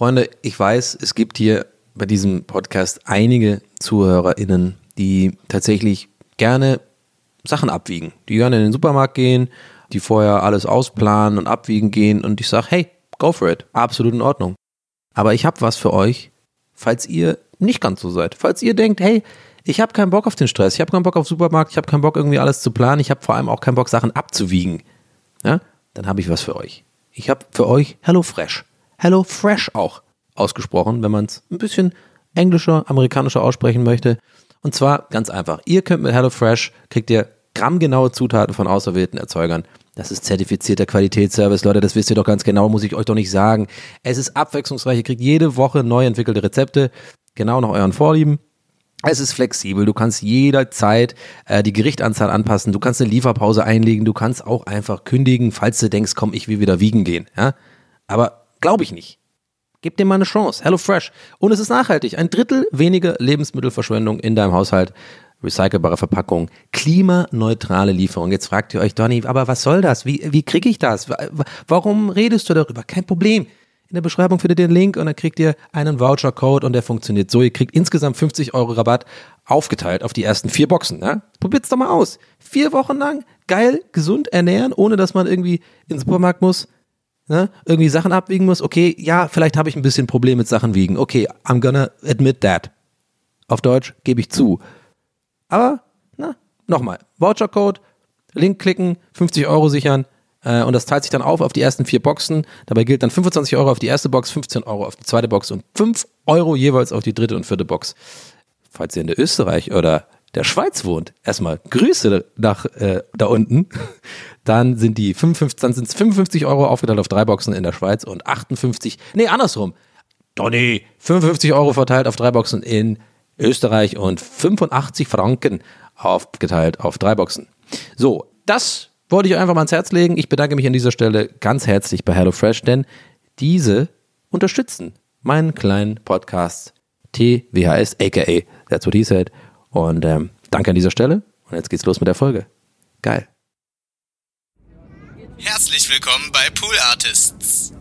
Freunde, ich weiß, es gibt hier bei diesem Podcast einige ZuhörerInnen, die tatsächlich gerne Sachen abwiegen, die gerne in den Supermarkt gehen, die vorher alles ausplanen und abwiegen gehen und ich sage, hey, go for it, absolut in Ordnung. Aber ich habe was für euch, falls ihr nicht ganz so seid, falls ihr denkt, hey, ich habe keinen Bock auf den Stress, ich habe keinen Bock auf Supermarkt, ich habe keinen Bock irgendwie alles zu planen, ich habe vor allem auch keinen Bock Sachen abzuwiegen. Ja? Dann habe ich was für euch. Ich habe für euch Hello Fresh. Hello Fresh auch ausgesprochen, wenn man es ein bisschen englischer, amerikanischer aussprechen möchte. Und zwar ganz einfach. Ihr könnt mit HelloFresh, kriegt ihr grammgenaue Zutaten von auserwählten Erzeugern. Das ist zertifizierter Qualitätsservice, Leute, das wisst ihr doch ganz genau, muss ich euch doch nicht sagen. Es ist abwechslungsreich, ihr kriegt jede Woche neu entwickelte Rezepte, genau nach euren Vorlieben. Es ist flexibel, du kannst jederzeit äh, die Gerichtanzahl anpassen, du kannst eine Lieferpause einlegen, du kannst auch einfach kündigen, falls du denkst, komm, ich will wieder wiegen gehen. Ja? Aber glaube ich nicht. Gib dir mal eine Chance. Hello Fresh. Und es ist nachhaltig. Ein Drittel weniger Lebensmittelverschwendung in deinem Haushalt. Recycelbare Verpackung, klimaneutrale Lieferung. Jetzt fragt ihr euch, Donny, aber was soll das? Wie, wie kriege ich das? Warum redest du darüber? Kein Problem. In der Beschreibung findet ihr den Link und dann kriegt ihr einen Voucher-Code und der funktioniert so. Ihr kriegt insgesamt 50 Euro Rabatt aufgeteilt auf die ersten vier Boxen. Ne? Probiert's doch mal aus. Vier Wochen lang geil, gesund ernähren, ohne dass man irgendwie in den Supermarkt muss ne, irgendwie Sachen abwiegen muss, okay, ja, vielleicht habe ich ein bisschen Problem mit Sachen wiegen. Okay, I'm gonna admit that. Auf Deutsch gebe ich zu. Aber, na, nochmal, Vouchercode, Link klicken, 50 Euro sichern äh, und das teilt sich dann auf auf die ersten vier Boxen. Dabei gilt dann 25 Euro auf die erste Box, 15 Euro auf die zweite Box und 5 Euro jeweils auf die dritte und vierte Box. Falls ihr in der Österreich oder der Schweiz wohnt, erstmal Grüße nach äh, da unten. Dann sind die 55, dann sind es 55 Euro aufgeteilt auf drei Boxen in der Schweiz und 58, nee, andersrum. Donny, 55 Euro verteilt auf drei Boxen in Österreich und 85 Franken aufgeteilt auf drei Boxen. So, das wollte ich einfach mal ans Herz legen. Ich bedanke mich an dieser Stelle ganz herzlich bei HelloFresh, denn diese unterstützen meinen kleinen Podcast TWHS, aka That's What He Said. Und ähm, danke an dieser Stelle. Und jetzt geht's los mit der Folge. Geil. Herzlich willkommen bei Pool Artists.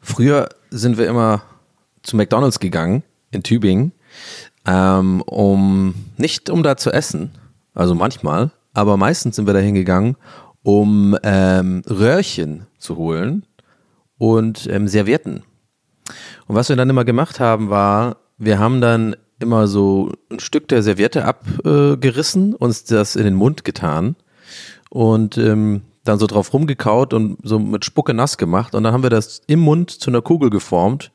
Früher sind wir immer zu McDonalds gegangen in Tübingen, ähm, um nicht um da zu essen, also manchmal, aber meistens sind wir da hingegangen, um ähm, Röhrchen zu holen und ähm, Servietten. Und was wir dann immer gemacht haben, war, wir haben dann immer so ein Stück der Serviette abgerissen, äh, uns das in den Mund getan und ähm, dann so drauf rumgekaut und so mit Spucke nass gemacht. Und dann haben wir das im Mund zu einer Kugel geformt,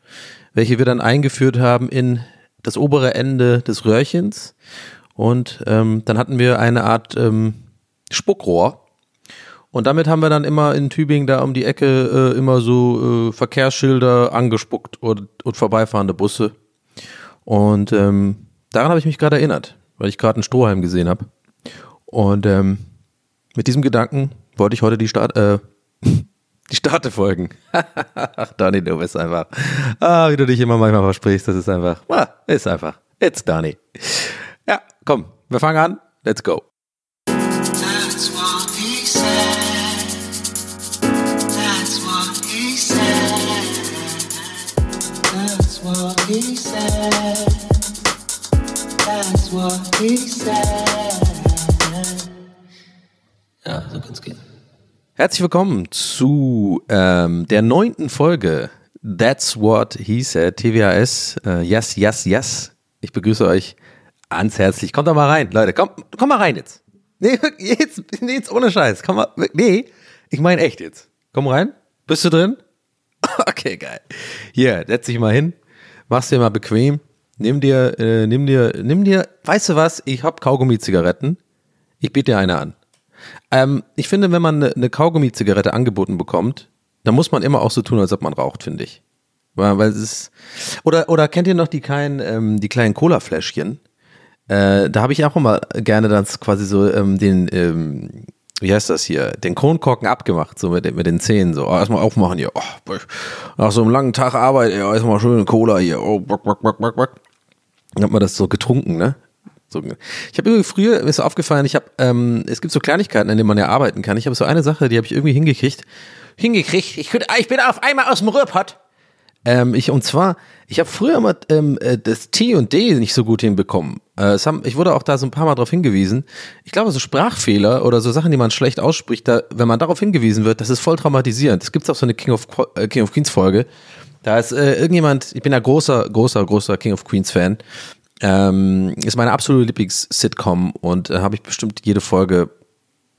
welche wir dann eingeführt haben in das obere Ende des Röhrchens. Und ähm, dann hatten wir eine Art ähm, Spuckrohr, und damit haben wir dann immer in Tübingen da um die Ecke äh, immer so äh, Verkehrsschilder angespuckt und, und vorbeifahrende Busse. Und ähm, daran habe ich mich gerade erinnert, weil ich gerade einen Strohhalm gesehen habe. Und ähm, mit diesem Gedanken wollte ich heute die Start, äh, die Starte folgen. Ach, Dani, du bist einfach. Ah, wie du dich immer manchmal versprichst, das ist einfach. Ah, ist einfach. It's Dani. Ja, komm, wir fangen an. Let's go. Ja, so kann es gehen. Herzlich willkommen zu ähm, der neunten Folge That's What He Said, TWAS. Äh, yes, yes, yes. Ich begrüße euch ans herzlich. Kommt doch mal rein, Leute. Komm, komm mal rein jetzt. Nee, jetzt, nee, jetzt ohne Scheiß. Komm mal, nee, ich meine echt jetzt. Komm rein. Bist du drin? Okay, geil. Hier, setz dich mal hin mach's dir mal bequem, nimm dir, äh, nimm dir, nimm dir, weißt du was, ich hab Kaugummi-Zigaretten, ich biete dir eine an. Ähm, ich finde, wenn man eine, eine Kaugummi-Zigarette angeboten bekommt, dann muss man immer auch so tun, als ob man raucht, finde ich. Weil, weil es ist, oder, oder kennt ihr noch die kleinen, ähm, die kleinen Cola-Fläschchen? Äh, da habe ich auch immer gerne dann quasi so ähm, den, ähm, wie heißt das hier, den Kronkorken abgemacht, so mit, mit den Zähnen, so, oh, erstmal aufmachen hier, oh, nach so einem langen Tag Arbeit, ja, erstmal schön Cola hier, oh, back, back, back, back, back. Dann hat man das so getrunken, ne? So, ich habe irgendwie früher, mir ist so aufgefallen, ich habe, ähm, es gibt so Kleinigkeiten, an denen man ja arbeiten kann. Ich habe so eine Sache, die habe ich irgendwie hingekriegt. Hingekriegt. Ich, ich bin auf einmal aus dem Ruhrpott. Ähm, ich, und zwar, ich habe früher immer ähm, äh, das T und D nicht so gut hinbekommen. Äh, haben, ich wurde auch da so ein paar Mal darauf hingewiesen. Ich glaube, so Sprachfehler oder so Sachen, die man schlecht ausspricht, da, wenn man darauf hingewiesen wird, das ist voll traumatisierend. Es gibt auch so eine King of, äh, King of Queens Folge. Da ist äh, irgendjemand, ich bin ja großer, großer, großer King of Queens Fan. Ähm, ist meine absolute Lieblings-Sitcom und äh, habe ich bestimmt jede Folge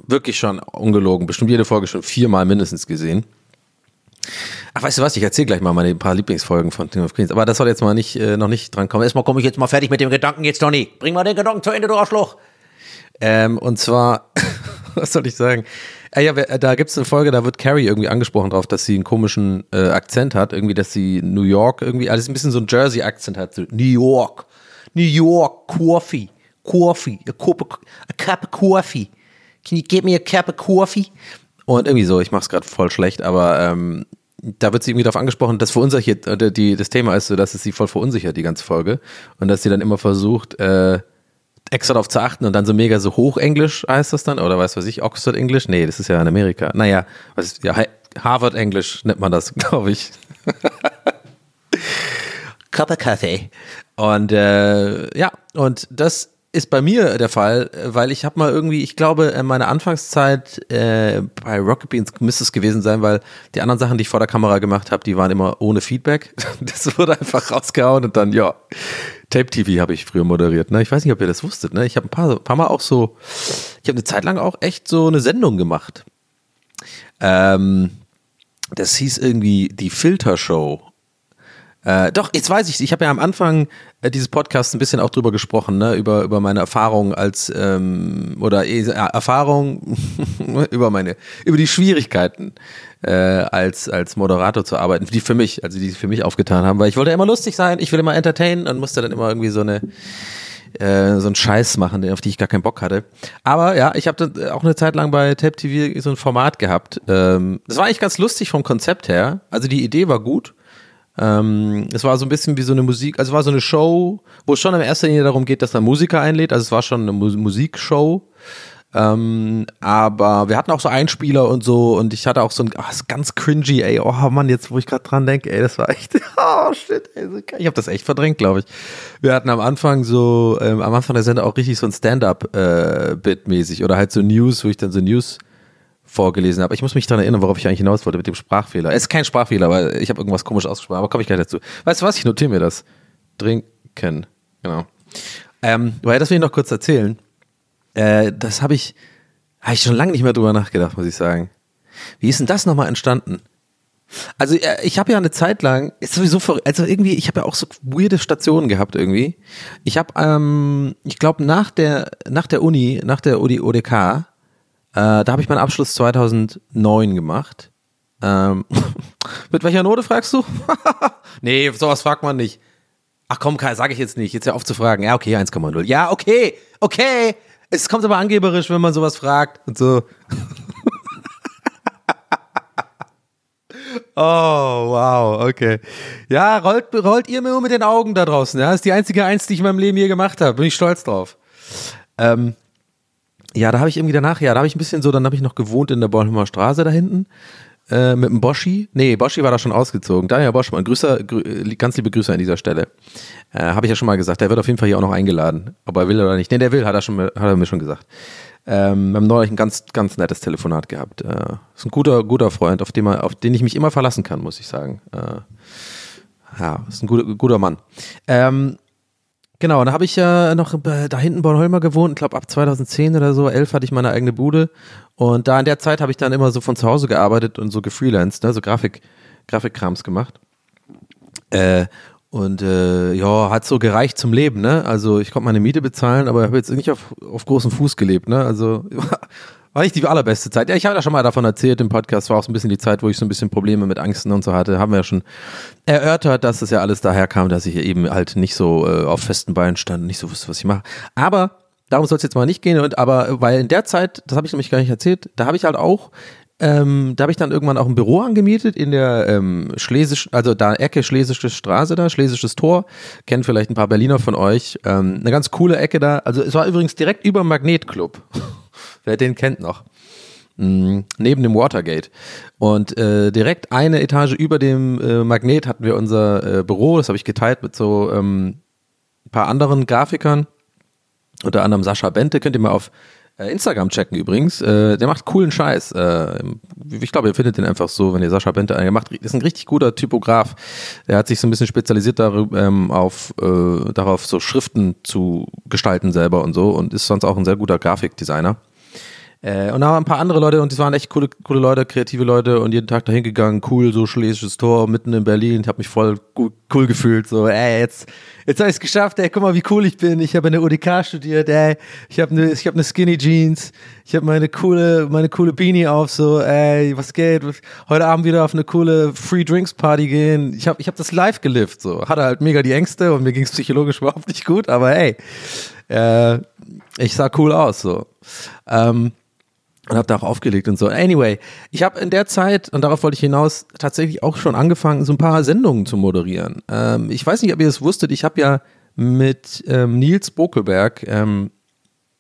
wirklich schon ungelogen, bestimmt jede Folge schon viermal mindestens gesehen. Ach, weißt du was? Ich erzähle gleich mal meine paar Lieblingsfolgen von King of Queens. Aber das soll jetzt mal nicht, äh, noch nicht dran kommen. Erstmal komme ich jetzt mal fertig mit dem Gedanken jetzt, Donny. Bring mal den Gedanken zu Ende, du Arschloch. Ähm, und zwar, was soll ich sagen? Äh, ja, da gibt es eine Folge, da wird Carrie irgendwie angesprochen drauf, dass sie einen komischen äh, Akzent hat. Irgendwie, dass sie New York irgendwie, alles ein bisschen so ein Jersey-Akzent hat. So, New York. New York, Coffee. Coffee. A cup, of, a cup of coffee. Can you give me a cup of coffee? Und irgendwie so, ich mache es gerade voll schlecht, aber ähm, da wird sie irgendwie darauf angesprochen, dass verunsichert, äh, die, das Thema ist so, dass es sie voll verunsichert, die ganze Folge. Und dass sie dann immer versucht, äh, extra darauf zu achten und dann so mega so Hochenglisch heißt das dann, oder weiß was ich, Oxford Englisch? Nee, das ist ja in Amerika. Naja, was ja, Harvard Englisch nennt man das, glaube ich. Cup of Coffee. Und äh, ja, und das ist bei mir der Fall, weil ich habe mal irgendwie, ich glaube, in meiner Anfangszeit äh, bei Rocket Beans müsste es gewesen sein, weil die anderen Sachen, die ich vor der Kamera gemacht habe, die waren immer ohne Feedback. Das wurde einfach rausgehauen und dann, ja, Tape TV habe ich früher moderiert. Ne? Ich weiß nicht, ob ihr das wusstet. Ne? Ich habe ein paar, paar Mal auch so, ich habe eine Zeit lang auch echt so eine Sendung gemacht. Ähm, das hieß irgendwie die Filtershow äh, doch, jetzt weiß ich, ich habe ja am Anfang äh, dieses Podcasts ein bisschen auch drüber gesprochen, ne, über, über meine Erfahrung als ähm, oder äh, Erfahrung über meine, über die Schwierigkeiten äh, als, als Moderator zu arbeiten, die für mich, also die für mich aufgetan haben, weil ich wollte immer lustig sein, ich will immer entertainen und musste dann immer irgendwie so eine äh, so einen Scheiß machen, auf die ich gar keinen Bock hatte. Aber ja, ich habe auch eine Zeit lang bei Tab TV so ein Format gehabt. Ähm, das war eigentlich ganz lustig vom Konzept her. Also die Idee war gut. Ähm, es war so ein bisschen wie so eine Musik, also war so eine Show, wo es schon in erster Linie darum geht, dass man Musiker einlädt. Also es war schon eine Mu Musikshow. Ähm, aber wir hatten auch so Einspieler und so und ich hatte auch so ein oh, ganz cringy, ey, oh Mann, jetzt wo ich gerade dran denke, ey, das war echt, oh shit, ey, ich habe das echt verdrängt, glaube ich. Wir hatten am Anfang so, ähm, am Anfang der Sendung auch richtig so ein Stand-up-Bit äh, mäßig oder halt so News, wo ich dann so News vorgelesen habe. Ich muss mich daran erinnern, worauf ich eigentlich hinaus wollte mit dem Sprachfehler. Es ist kein Sprachfehler, weil ich habe irgendwas komisch ausgesprochen, aber komme ich gleich dazu. Weißt du was? Ich notiere mir das. Trinken. Genau. Ähm, weil das will ich noch kurz erzählen. Äh, das habe ich, habe ich schon lange nicht mehr drüber nachgedacht, muss ich sagen. Wie ist denn das nochmal entstanden? Also äh, ich habe ja eine Zeit lang, ist sowieso also irgendwie, ich habe ja auch so weirde Stationen gehabt irgendwie. Ich habe, ähm, ich glaube nach der nach der Uni, nach der ODK äh, da habe ich meinen Abschluss 2009 gemacht. Ähm, mit welcher Note fragst du? nee, sowas fragt man nicht. Ach komm, sage ich jetzt nicht. Jetzt ja auf zu fragen. Ja, okay, 1,0. Ja, okay, okay. Es kommt aber angeberisch, wenn man sowas fragt und so. oh, wow, okay. Ja, rollt, rollt ihr mir nur mit den Augen da draußen. Ja, das ist die einzige Eins, die ich in meinem Leben je gemacht habe. Bin ich stolz drauf. Ähm, ja, da habe ich irgendwie danach, ja, da habe ich ein bisschen so, dann habe ich noch gewohnt in der Bornholmer Straße da hinten äh, mit dem Boschi. Nee, Boschi war da schon ausgezogen. Daniel Boschmann, Grüße, grü ganz liebe Grüße an dieser Stelle. Äh, habe ich ja schon mal gesagt, der wird auf jeden Fall hier auch noch eingeladen. Ob er will oder nicht. Nee, der will, hat er, schon, hat er mir schon gesagt. Ähm, wir haben neulich ein ganz, ganz nettes Telefonat gehabt. Äh, ist ein guter, guter Freund, auf den, man, auf den ich mich immer verlassen kann, muss ich sagen. Äh, ja, ist ein guter, guter Mann. Ähm, Genau, da habe ich ja noch da hinten Bornholmer gewohnt, ich glaube ab 2010 oder so, 11 hatte ich meine eigene Bude und da in der Zeit habe ich dann immer so von zu Hause gearbeitet und so gefreelanced, ne, so Grafik, Grafikkrams gemacht. Äh, und äh, ja, hat so gereicht zum Leben, ne? Also ich konnte meine Miete bezahlen, aber habe jetzt nicht auf, auf großem Fuß gelebt, ne? Also war nicht die allerbeste Zeit. Ja, ich habe ja schon mal davon erzählt im Podcast, war auch so ein bisschen die Zeit, wo ich so ein bisschen Probleme mit Angsten und so hatte. Haben wir ja schon erörtert, dass das ja alles daher kam, dass ich eben halt nicht so äh, auf festen Beinen stand, nicht so wusste, was ich mache. Aber darum soll es jetzt mal nicht gehen. Und aber weil in der Zeit, das habe ich nämlich gar nicht erzählt, da habe ich halt auch ähm, da habe ich dann irgendwann auch ein Büro angemietet in der ähm, Schlesisch, also da Ecke Schlesische Straße da, Schlesisches Tor. Kennen vielleicht ein paar Berliner von euch. Ähm, eine ganz coole Ecke da. Also es war übrigens direkt über Magnetclub. Wer den kennt noch. Mhm, neben dem Watergate. Und äh, direkt eine Etage über dem äh, Magnet hatten wir unser äh, Büro. Das habe ich geteilt mit so ähm, ein paar anderen Grafikern. Unter anderem Sascha Bente. Könnt ihr mal auf äh, Instagram checken übrigens. Äh, der macht coolen Scheiß. Äh, ich glaube, ihr findet den einfach so, wenn ihr Sascha Bente er macht. Ist ein richtig guter Typograf. Der hat sich so ein bisschen spezialisiert darüber, ähm, auf, darauf, so Schriften zu gestalten selber und so und ist sonst auch ein sehr guter Grafikdesigner. Äh, und da waren ein paar andere Leute und die waren echt coole, coole Leute, kreative Leute und jeden Tag dahin gegangen, cool, so schlesisches Tor mitten in Berlin. Ich habe mich voll cool, gefühlt, so, ey, jetzt, jetzt habe ich es geschafft, ey, guck mal, wie cool ich bin. Ich habe eine UDK studiert, ey, ich habe eine, habe eine Skinny Jeans, ich habe meine coole, meine coole Beanie auf, so, ey, was geht? Heute Abend wieder auf eine coole Free Drinks Party gehen. Ich habe, ich habe das live gelift, so, hatte halt mega die Ängste und mir ging es psychologisch überhaupt nicht gut, aber ey, äh, ich sah cool aus, so. Ähm, und habe da auch aufgelegt und so. Anyway, ich habe in der Zeit, und darauf wollte ich hinaus, tatsächlich auch schon angefangen, so ein paar Sendungen zu moderieren. Ähm, ich weiß nicht, ob ihr es wusstet, ich habe ja mit ähm, Nils Bokelberg, ähm,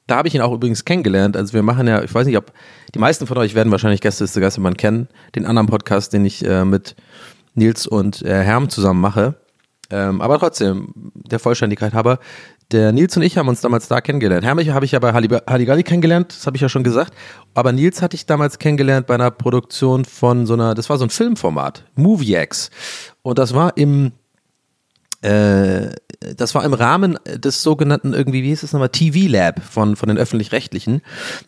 da habe ich ihn auch übrigens kennengelernt. Also wir machen ja, ich weiß nicht, ob die meisten von euch werden wahrscheinlich Gäste ist der Geistermann kennen, den anderen Podcast, den ich äh, mit Nils und äh, Herm zusammen mache. Ähm, aber trotzdem, der Vollständigkeit habe, der Nils und ich haben uns damals da kennengelernt. Hermich habe ich ja bei Halligalli kennengelernt, das habe ich ja schon gesagt. Aber Nils hatte ich damals kennengelernt bei einer Produktion von so einer, das war so ein Filmformat, MovieX. Und das war im, äh, das war im Rahmen des sogenannten irgendwie, wie hieß es nochmal, TV Lab von, von den Öffentlich-Rechtlichen.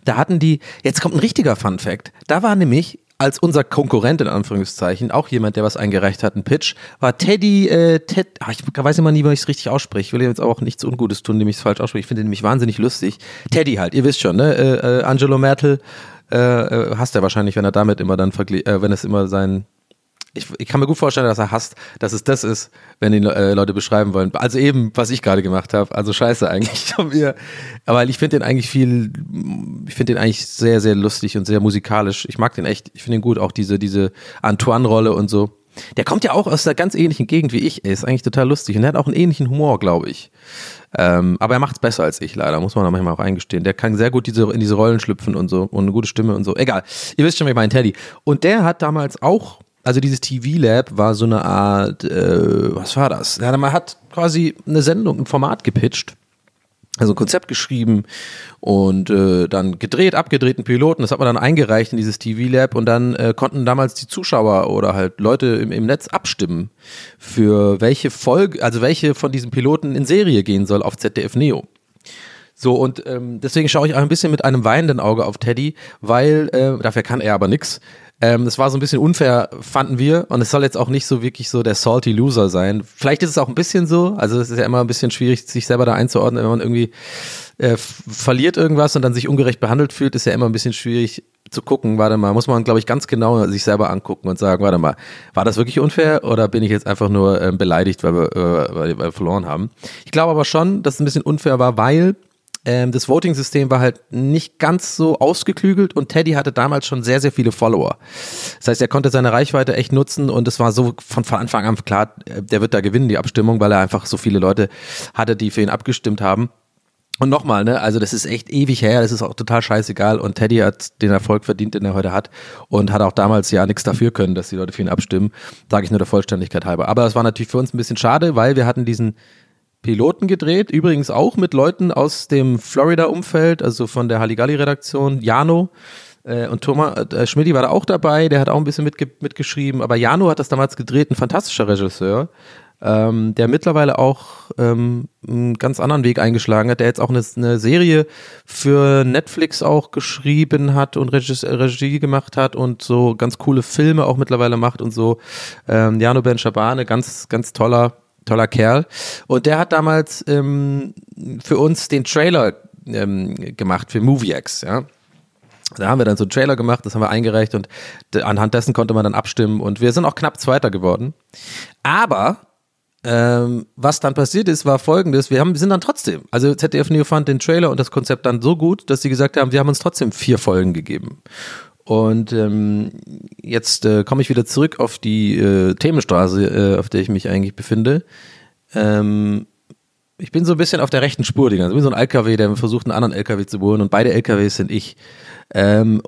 Da hatten die, jetzt kommt ein richtiger Fun Fact. Da war nämlich als unser Konkurrent in Anführungszeichen, auch jemand, der was eingereicht hat, ein Pitch, war Teddy, äh, Ted, ach, ich weiß immer nie, wie ich es richtig ausspreche. Ich will jetzt auch nichts Ungutes tun, indem ich es falsch ausspreche. Ich finde ihn nämlich wahnsinnig lustig. Teddy halt, ihr wisst schon, ne? Äh, äh, Angelo Mertel äh, äh, hasst er wahrscheinlich, wenn er damit immer dann vergleicht, äh, wenn es immer sein ich, ich kann mir gut vorstellen, dass er hasst, dass es das ist, wenn die äh, Leute beschreiben wollen. Also eben, was ich gerade gemacht habe. Also scheiße eigentlich von mir. Aber ich finde den eigentlich viel, ich finde den eigentlich sehr, sehr lustig und sehr musikalisch. Ich mag den echt. Ich finde ihn gut. Auch diese, diese Antoine-Rolle und so. Der kommt ja auch aus einer ganz ähnlichen Gegend wie ich. Er ist eigentlich total lustig und er hat auch einen ähnlichen Humor, glaube ich. Ähm, aber er macht es besser als ich, leider, muss man da manchmal auch eingestehen. Der kann sehr gut diese, in diese Rollen schlüpfen und so und eine gute Stimme und so. Egal. Ihr wisst schon, wie ich meine, Teddy. Und der hat damals auch also dieses TV Lab war so eine Art, äh, was war das? Ja, man hat quasi eine Sendung, ein Format gepitcht, also ein Konzept geschrieben und äh, dann gedreht, abgedrehten Piloten. Das hat man dann eingereicht in dieses TV Lab und dann äh, konnten damals die Zuschauer oder halt Leute im, im Netz abstimmen für welche Folge, also welche von diesen Piloten in Serie gehen soll auf ZDF Neo. So, und ähm, deswegen schaue ich auch ein bisschen mit einem weinenden Auge auf Teddy, weil, äh, dafür kann er aber nix, ähm, das war so ein bisschen unfair, fanden wir. Und es soll jetzt auch nicht so wirklich so der salty Loser sein. Vielleicht ist es auch ein bisschen so. Also es ist ja immer ein bisschen schwierig, sich selber da einzuordnen, wenn man irgendwie äh, verliert irgendwas und dann sich ungerecht behandelt fühlt, ist ja immer ein bisschen schwierig zu gucken. Warte mal, muss man, glaube ich, ganz genau sich selber angucken und sagen, warte mal, war das wirklich unfair oder bin ich jetzt einfach nur äh, beleidigt, weil wir, äh, weil wir verloren haben? Ich glaube aber schon, dass es ein bisschen unfair war, weil ähm, das Voting-System war halt nicht ganz so ausgeklügelt und Teddy hatte damals schon sehr, sehr viele Follower. Das heißt, er konnte seine Reichweite echt nutzen und es war so von, Anfang an klar, äh, der wird da gewinnen, die Abstimmung, weil er einfach so viele Leute hatte, die für ihn abgestimmt haben. Und nochmal, ne, also das ist echt ewig her, das ist auch total scheißegal und Teddy hat den Erfolg verdient, den er heute hat und hat auch damals ja nichts dafür können, dass die Leute für ihn abstimmen, sage ich nur der Vollständigkeit halber. Aber es war natürlich für uns ein bisschen schade, weil wir hatten diesen Piloten gedreht, übrigens auch mit Leuten aus dem Florida-Umfeld, also von der Halligalli-Redaktion, Jano äh, und Thomas äh, Schmidti war da auch dabei, der hat auch ein bisschen mitge mitgeschrieben, aber Jano hat das damals gedreht, ein fantastischer Regisseur, ähm, der mittlerweile auch ähm, einen ganz anderen Weg eingeschlagen hat, der jetzt auch eine, eine Serie für Netflix auch geschrieben hat und Regie, Regie, gemacht hat und so ganz coole Filme auch mittlerweile macht und so. Ähm, Jano Ben Shabane, ganz, ganz toller toller Kerl. Und der hat damals ähm, für uns den Trailer ähm, gemacht für MovieX, ja. Da haben wir dann so einen Trailer gemacht, das haben wir eingereicht und anhand dessen konnte man dann abstimmen und wir sind auch knapp Zweiter geworden. Aber ähm, was dann passiert ist, war folgendes, wir haben, sind dann trotzdem, also ZDF Neo fand den Trailer und das Konzept dann so gut, dass sie gesagt haben, wir haben uns trotzdem vier Folgen gegeben. Und ähm, jetzt äh, komme ich wieder zurück auf die äh, Themenstraße, äh, auf der ich mich eigentlich befinde. Ähm, ich bin so ein bisschen auf der rechten Spur, die ganze. Ich bin so ein LKW, der versucht, einen anderen LKW zu bohren und beide LKWs sind ich. Ähm,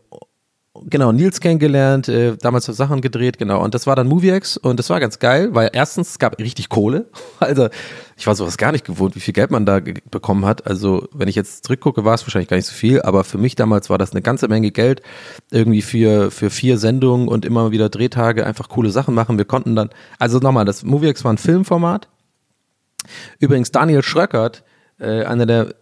genau, Nils kennengelernt, äh, damals Sachen gedreht, genau. Und das war dann MovieX und das war ganz geil, weil erstens es gab richtig Kohle. Also ich war sowas gar nicht gewohnt, wie viel Geld man da bekommen hat. Also wenn ich jetzt zurückgucke, war es wahrscheinlich gar nicht so viel, aber für mich damals war das eine ganze Menge Geld. Irgendwie für, für vier Sendungen und immer wieder Drehtage einfach coole Sachen machen. Wir konnten dann, also nochmal, das MovieX war ein Filmformat. Übrigens Daniel Schröckert, äh, einer der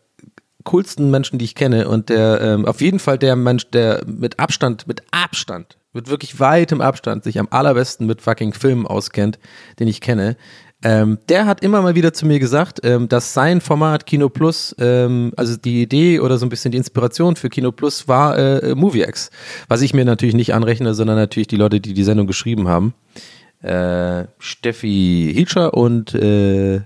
coolsten Menschen, die ich kenne und der ähm, auf jeden Fall der Mensch, der mit Abstand, mit Abstand, mit wirklich weitem Abstand sich am allerbesten mit fucking Filmen auskennt, den ich kenne. Ähm, der hat immer mal wieder zu mir gesagt, ähm, dass sein Format Kino Plus, ähm, also die Idee oder so ein bisschen die Inspiration für Kino Plus war äh, MovieX. Was ich mir natürlich nicht anrechne, sondern natürlich die Leute, die die Sendung geschrieben haben. Äh, Steffi Hilscher und äh,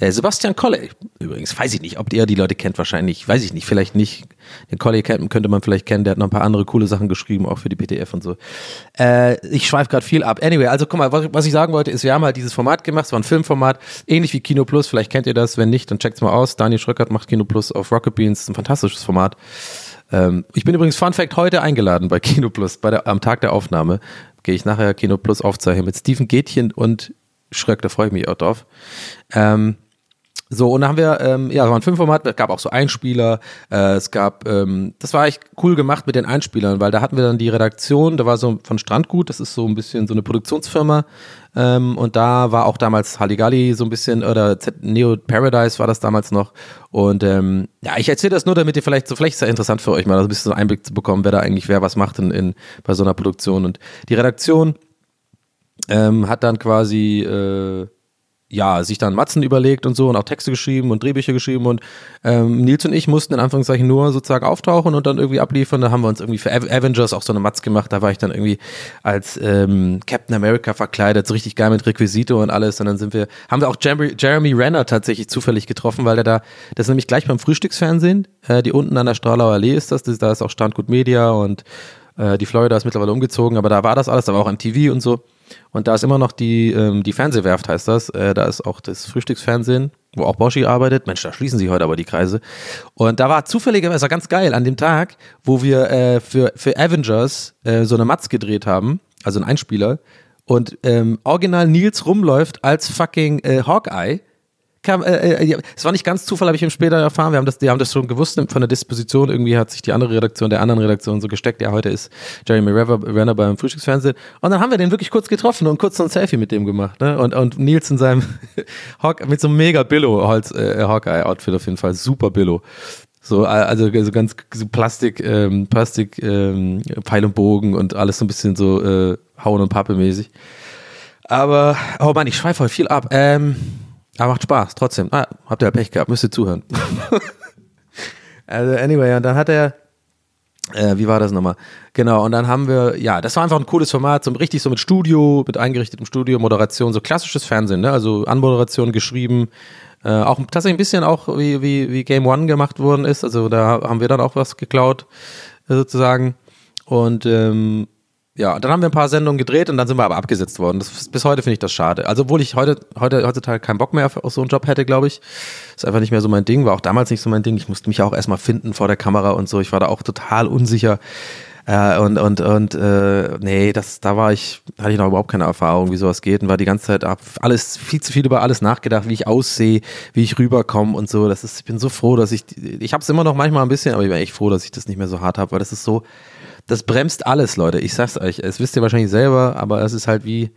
Sebastian Kolle, übrigens, weiß ich nicht, ob ihr die Leute kennt, wahrscheinlich, weiß ich nicht, vielleicht nicht. Den Kolle könnte man vielleicht kennen, der hat noch ein paar andere coole Sachen geschrieben, auch für die PTF und so. Äh, ich schweife gerade viel ab. Anyway, also guck mal, was, was, ich sagen wollte, ist, wir haben halt dieses Format gemacht, es war ein Filmformat, ähnlich wie Kino Plus, vielleicht kennt ihr das, wenn nicht, dann checkt's mal aus. Daniel Schröckert macht Kino Plus auf Rocket Beans, ein fantastisches Format. Ähm, ich bin übrigens, Fun Fact, heute eingeladen bei Kino Plus, bei der, am Tag der Aufnahme gehe ich nachher Kino Plus aufzeichnen mit Steven Gätchen und Schröck, da freue ich mich auch drauf. Ähm, so, und dann haben wir, ähm, ja, es war ein Filmformat, es gab auch so Einspieler, äh, es gab, ähm, das war echt cool gemacht mit den Einspielern, weil da hatten wir dann die Redaktion, da war so von Strandgut, das ist so ein bisschen so eine Produktionsfirma, ähm, und da war auch damals Halligalli so ein bisschen, oder Z Neo Paradise war das damals noch, und ähm, ja, ich erzähle das nur, damit ihr vielleicht, so vielleicht ist ja interessant für euch mal, ein bisschen so einen Einblick zu bekommen, wer da eigentlich, wer was macht in, in bei so einer Produktion, und die Redaktion ähm, hat dann quasi, äh, ja, sich dann Matzen überlegt und so und auch Texte geschrieben und Drehbücher geschrieben und ähm, Nils und ich mussten in Anführungszeichen nur sozusagen auftauchen und dann irgendwie abliefern. Da haben wir uns irgendwie für Avengers auch so eine Matz gemacht. Da war ich dann irgendwie als ähm, Captain America verkleidet, so richtig geil mit Requisito und alles. Und dann sind wir, haben wir auch Jeremy, Jeremy Renner tatsächlich zufällig getroffen, weil der da, das ist nämlich gleich beim Frühstücksfernsehen, äh, die unten an der Stralauer Allee ist das, das da ist auch Standgut Media und äh, die Florida ist mittlerweile umgezogen, aber da war das alles, da war auch MTV und so. Und da ist immer noch die, ähm, die Fernsehwerft, heißt das. Äh, da ist auch das Frühstücksfernsehen, wo auch Boschi arbeitet. Mensch, da schließen sich heute aber die Kreise. Und da war zufälligerweise ganz geil an dem Tag, wo wir äh, für, für Avengers äh, so eine Matz gedreht haben, also ein Einspieler. Und ähm, original Nils rumläuft als fucking äh, Hawkeye kam, äh, äh, es war nicht ganz Zufall, habe ich ihm später erfahren. Wir haben das, die haben das schon gewusst von der Disposition. Irgendwie hat sich die andere Redaktion der anderen Redaktion so gesteckt. Ja, heute ist Jeremy Renner beim Frühstücksfernsehen. Und dann haben wir den wirklich kurz getroffen und kurz so ein Selfie mit dem gemacht. Ne? Und, und Nils in seinem Hawk, mit so einem mega Billo Holz äh, Hawkeye-Outfit auf jeden Fall. Super Billo. So, also so ganz so Plastik, ähm, Plastik, ähm, Pfeil und Bogen und alles so ein bisschen so äh, Hauen und Pappe mäßig. Aber, oh Mann, ich schweife voll viel ab. Ähm, aber macht Spaß, trotzdem. Ah, habt ihr ja Pech gehabt, müsst ihr zuhören. also, anyway, und dann hat er, äh, wie war das nochmal? Genau, und dann haben wir, ja, das war einfach ein cooles Format, so richtig so mit Studio, mit eingerichtetem Studio, Moderation, so klassisches Fernsehen, ne? Also Anmoderation geschrieben, äh, auch tatsächlich ein bisschen auch wie, wie, wie Game One gemacht worden ist. Also da haben wir dann auch was geklaut, äh, sozusagen. Und ähm, ja, dann haben wir ein paar Sendungen gedreht und dann sind wir aber abgesetzt worden. Das, bis heute finde ich das schade. Also, obwohl ich heute, heute, heutzutage keinen Bock mehr auf, so einen Job hätte, glaube ich. Ist einfach nicht mehr so mein Ding, war auch damals nicht so mein Ding. Ich musste mich auch erstmal finden vor der Kamera und so. Ich war da auch total unsicher. Äh, und, und, und, äh, nee, das, da war ich, hatte ich noch überhaupt keine Erfahrung, wie sowas geht und war die ganze Zeit ab, alles, viel zu viel über alles nachgedacht, wie ich aussehe, wie ich rüberkomme und so. Das ist, ich bin so froh, dass ich, ich habe es immer noch manchmal ein bisschen, aber ich bin echt froh, dass ich das nicht mehr so hart habe, weil das ist so, das bremst alles, Leute. Ich sag's euch. Es wisst ihr wahrscheinlich selber, aber es ist halt wie,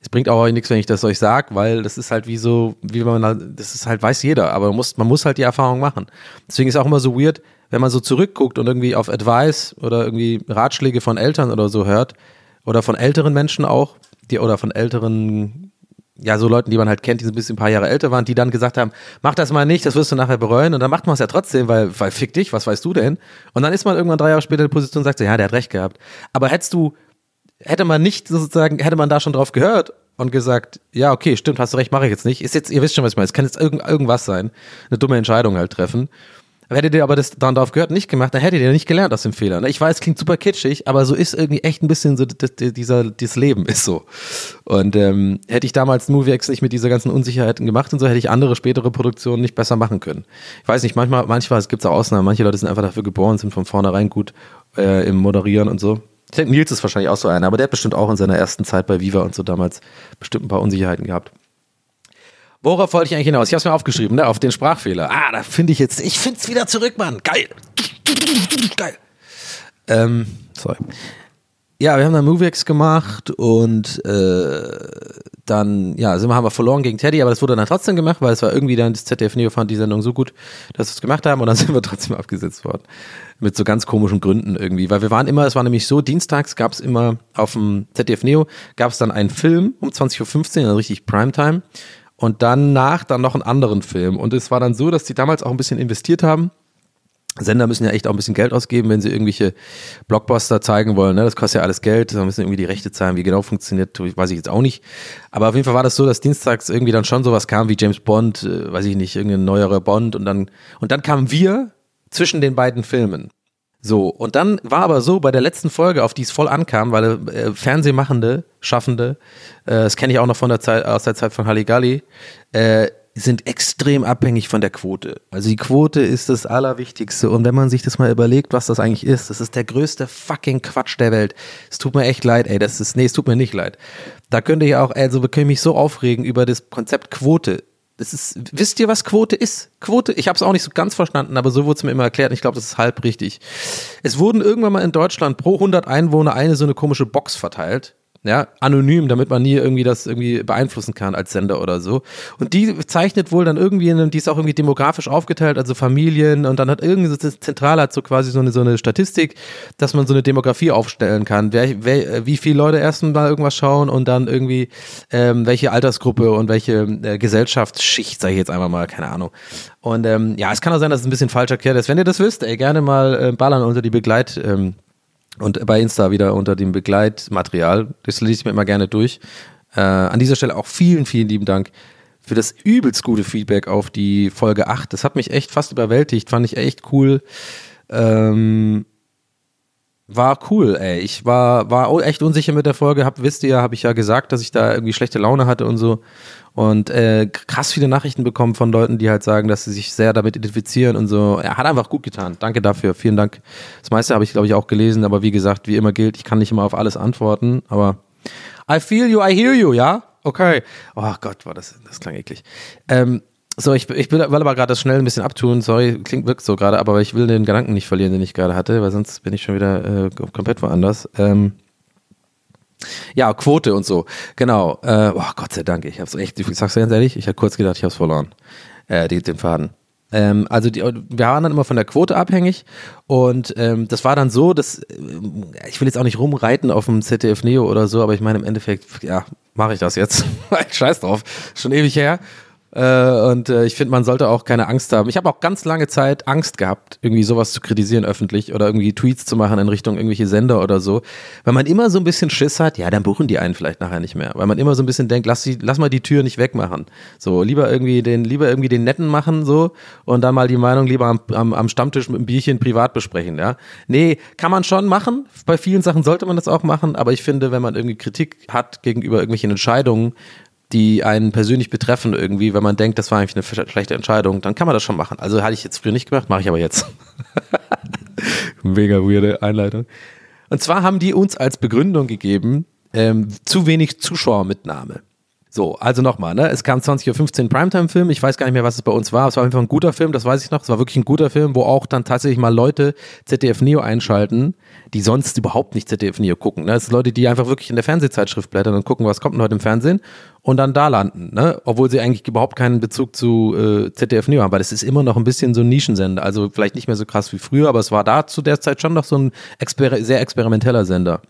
es bringt auch euch nichts, wenn ich das euch sag, weil das ist halt wie so, wie man, das ist halt, weiß jeder, aber man muss, man muss halt die Erfahrung machen. Deswegen ist auch immer so weird, wenn man so zurückguckt und irgendwie auf Advice oder irgendwie Ratschläge von Eltern oder so hört, oder von älteren Menschen auch, die, oder von älteren ja, so Leuten, die man halt kennt, die so ein bisschen ein paar Jahre älter waren, die dann gesagt haben, mach das mal nicht, das wirst du nachher bereuen. Und dann macht man es ja trotzdem, weil, weil fick dich, was weißt du denn? Und dann ist man irgendwann drei Jahre später in der Position und sagt so, ja, der hat recht gehabt. Aber hättest du, hätte man nicht sozusagen, hätte man da schon drauf gehört und gesagt, ja, okay, stimmt, hast du recht, mache ich jetzt nicht. Ist jetzt, ihr wisst schon, was ich meine. Es kann jetzt irgend, irgendwas sein, eine dumme Entscheidung halt treffen. Hättet ihr aber das dann darauf gehört, nicht gemacht, dann hättet ihr nicht gelernt aus dem Fehler. Ne? Ich weiß, es klingt super kitschig, aber so ist irgendwie echt ein bisschen so, das, dieser, dieses Leben ist so. Und ähm, hätte ich damals Moviex nicht mit dieser ganzen Unsicherheiten gemacht und so, hätte ich andere spätere Produktionen nicht besser machen können. Ich weiß nicht, manchmal, manchmal, es gibt auch Ausnahmen, manche Leute sind einfach dafür geboren, sind von vornherein gut äh, im Moderieren und so. Ich denke, Nils ist wahrscheinlich auch so einer, aber der hat bestimmt auch in seiner ersten Zeit bei Viva und so damals bestimmt ein paar Unsicherheiten gehabt. Worauf wollte ich eigentlich hinaus? Ich habe es mir aufgeschrieben, ne? auf den Sprachfehler. Ah, da finde ich jetzt, ich finde es wieder zurück, Mann. Geil. Geil. Ähm, sorry. Ja, wir haben dann Moviex gemacht und äh, dann, ja, sind wir, haben wir verloren gegen Teddy, aber das wurde dann trotzdem gemacht, weil es war irgendwie dann, das ZDF Neo fand die Sendung so gut, dass wir es gemacht haben und dann sind wir trotzdem abgesetzt worden. Mit so ganz komischen Gründen irgendwie, weil wir waren immer, es war nämlich so, dienstags gab es immer auf dem ZDF Neo, gab es dann einen Film um 20.15 Uhr, also richtig Primetime und danach dann noch einen anderen Film. Und es war dann so, dass die damals auch ein bisschen investiert haben. Sender müssen ja echt auch ein bisschen Geld ausgeben, wenn sie irgendwelche Blockbuster zeigen wollen. Ne? Das kostet ja alles Geld, da müssen irgendwie die Rechte zahlen. Wie genau funktioniert, weiß ich jetzt auch nicht. Aber auf jeden Fall war das so, dass dienstags irgendwie dann schon sowas kam wie James Bond, äh, weiß ich nicht, irgendein neuerer Bond. Und dann, und dann kamen wir zwischen den beiden Filmen. So, und dann war aber so bei der letzten Folge, auf die es voll ankam, weil äh, Fernsehmachende, Schaffende, äh, das kenne ich auch noch von der Zeit, aus der Zeit von Halligalli, äh, sind extrem abhängig von der Quote. Also die Quote ist das Allerwichtigste. Und wenn man sich das mal überlegt, was das eigentlich ist, das ist der größte fucking Quatsch der Welt. Es tut mir echt leid, ey. Das ist, nee, es tut mir nicht leid. Da könnte ich auch, also wir können mich so aufregen über das Konzept Quote. Das ist, wisst ihr, was Quote ist? Quote, ich habe es auch nicht so ganz verstanden, aber so wurde es mir immer erklärt und ich glaube, das ist halb richtig. Es wurden irgendwann mal in Deutschland pro 100 Einwohner eine so eine komische Box verteilt ja, anonym, damit man nie irgendwie das irgendwie beeinflussen kann als Sender oder so. Und die zeichnet wohl dann irgendwie, die ist auch irgendwie demografisch aufgeteilt, also Familien und dann hat irgendwie das Zentrale hat so quasi so eine, so eine Statistik, dass man so eine Demografie aufstellen kann, wer, wer, wie viele Leute erst mal irgendwas schauen und dann irgendwie ähm, welche Altersgruppe und welche äh, Gesellschaftsschicht, sage ich jetzt einfach mal, keine Ahnung. Und ähm, ja, es kann auch sein, dass es ein bisschen falsch erklärt ist. Wenn ihr das wisst, ey, gerne mal äh, ballern unter die Begleit. Ähm, und bei Insta wieder unter dem Begleitmaterial. Das lese ich mir immer gerne durch. Äh, an dieser Stelle auch vielen, vielen lieben Dank für das übelst gute Feedback auf die Folge 8. Das hat mich echt fast überwältigt, fand ich echt cool. Ähm, war cool, ey. Ich war, war echt unsicher mit der Folge. Hab, wisst ihr, habe ich ja gesagt, dass ich da irgendwie schlechte Laune hatte und so. Und äh, krass viele Nachrichten bekommen von Leuten, die halt sagen, dass sie sich sehr damit identifizieren und so. Er ja, hat einfach gut getan. Danke dafür. Vielen Dank. Das meiste habe ich, glaube ich, auch gelesen, aber wie gesagt, wie immer gilt, ich kann nicht immer auf alles antworten, aber I feel you, I hear you, ja? Okay. Oh Gott, war das, das klang eklig. Ähm, so, ich, ich will, will aber gerade das schnell ein bisschen abtun. Sorry, klingt wirklich so gerade, aber ich will den Gedanken nicht verlieren, den ich gerade hatte, weil sonst bin ich schon wieder äh, komplett woanders. Ähm, ja, Quote und so. Genau. Äh, oh, Gott sei Dank, ich hab's echt, ich sag's ganz ehrlich, ich habe kurz gedacht, ich hab's verloren. Äh, die, den Faden. Ähm, also die, wir waren dann immer von der Quote abhängig und ähm, das war dann so, dass äh, ich will jetzt auch nicht rumreiten auf dem ZDF Neo oder so, aber ich meine im Endeffekt, ja, mache ich das jetzt. Scheiß drauf, schon ewig her. Äh, und äh, ich finde, man sollte auch keine Angst haben. Ich habe auch ganz lange Zeit Angst gehabt, irgendwie sowas zu kritisieren öffentlich oder irgendwie Tweets zu machen in Richtung irgendwelche Sender oder so. Weil man immer so ein bisschen Schiss hat, ja, dann buchen die einen vielleicht nachher nicht mehr. Weil man immer so ein bisschen denkt, lass, die, lass mal die Tür nicht wegmachen. So, lieber irgendwie den, lieber irgendwie den Netten machen, so, und dann mal die Meinung lieber am, am, am Stammtisch mit einem Bierchen privat besprechen, ja. Nee, kann man schon machen. Bei vielen Sachen sollte man das auch machen, aber ich finde, wenn man irgendwie Kritik hat gegenüber irgendwelchen Entscheidungen, die einen persönlich betreffen irgendwie, wenn man denkt, das war eigentlich eine schlechte Entscheidung, dann kann man das schon machen. Also hatte ich jetzt früher nicht gemacht, mache ich aber jetzt. Mega weirde Einleitung. Und zwar haben die uns als Begründung gegeben, ähm, zu wenig Zuschauermitnahme. So, also nochmal, ne? Es kam 20.15 Uhr Primetime-Film. Ich weiß gar nicht mehr, was es bei uns war. Es war einfach ein guter Film, das weiß ich noch. Es war wirklich ein guter Film, wo auch dann tatsächlich mal Leute ZDF Neo einschalten, die sonst überhaupt nicht ZDF Neo gucken. Ne? Das sind Leute, die einfach wirklich in der Fernsehzeitschrift blättern und gucken, was kommt denn heute im Fernsehen und dann da landen, ne? Obwohl sie eigentlich überhaupt keinen Bezug zu äh, ZDF Neo haben, weil es ist immer noch ein bisschen so ein Nischensender. Also vielleicht nicht mehr so krass wie früher, aber es war da zu der Zeit schon noch so ein exper sehr experimenteller Sender.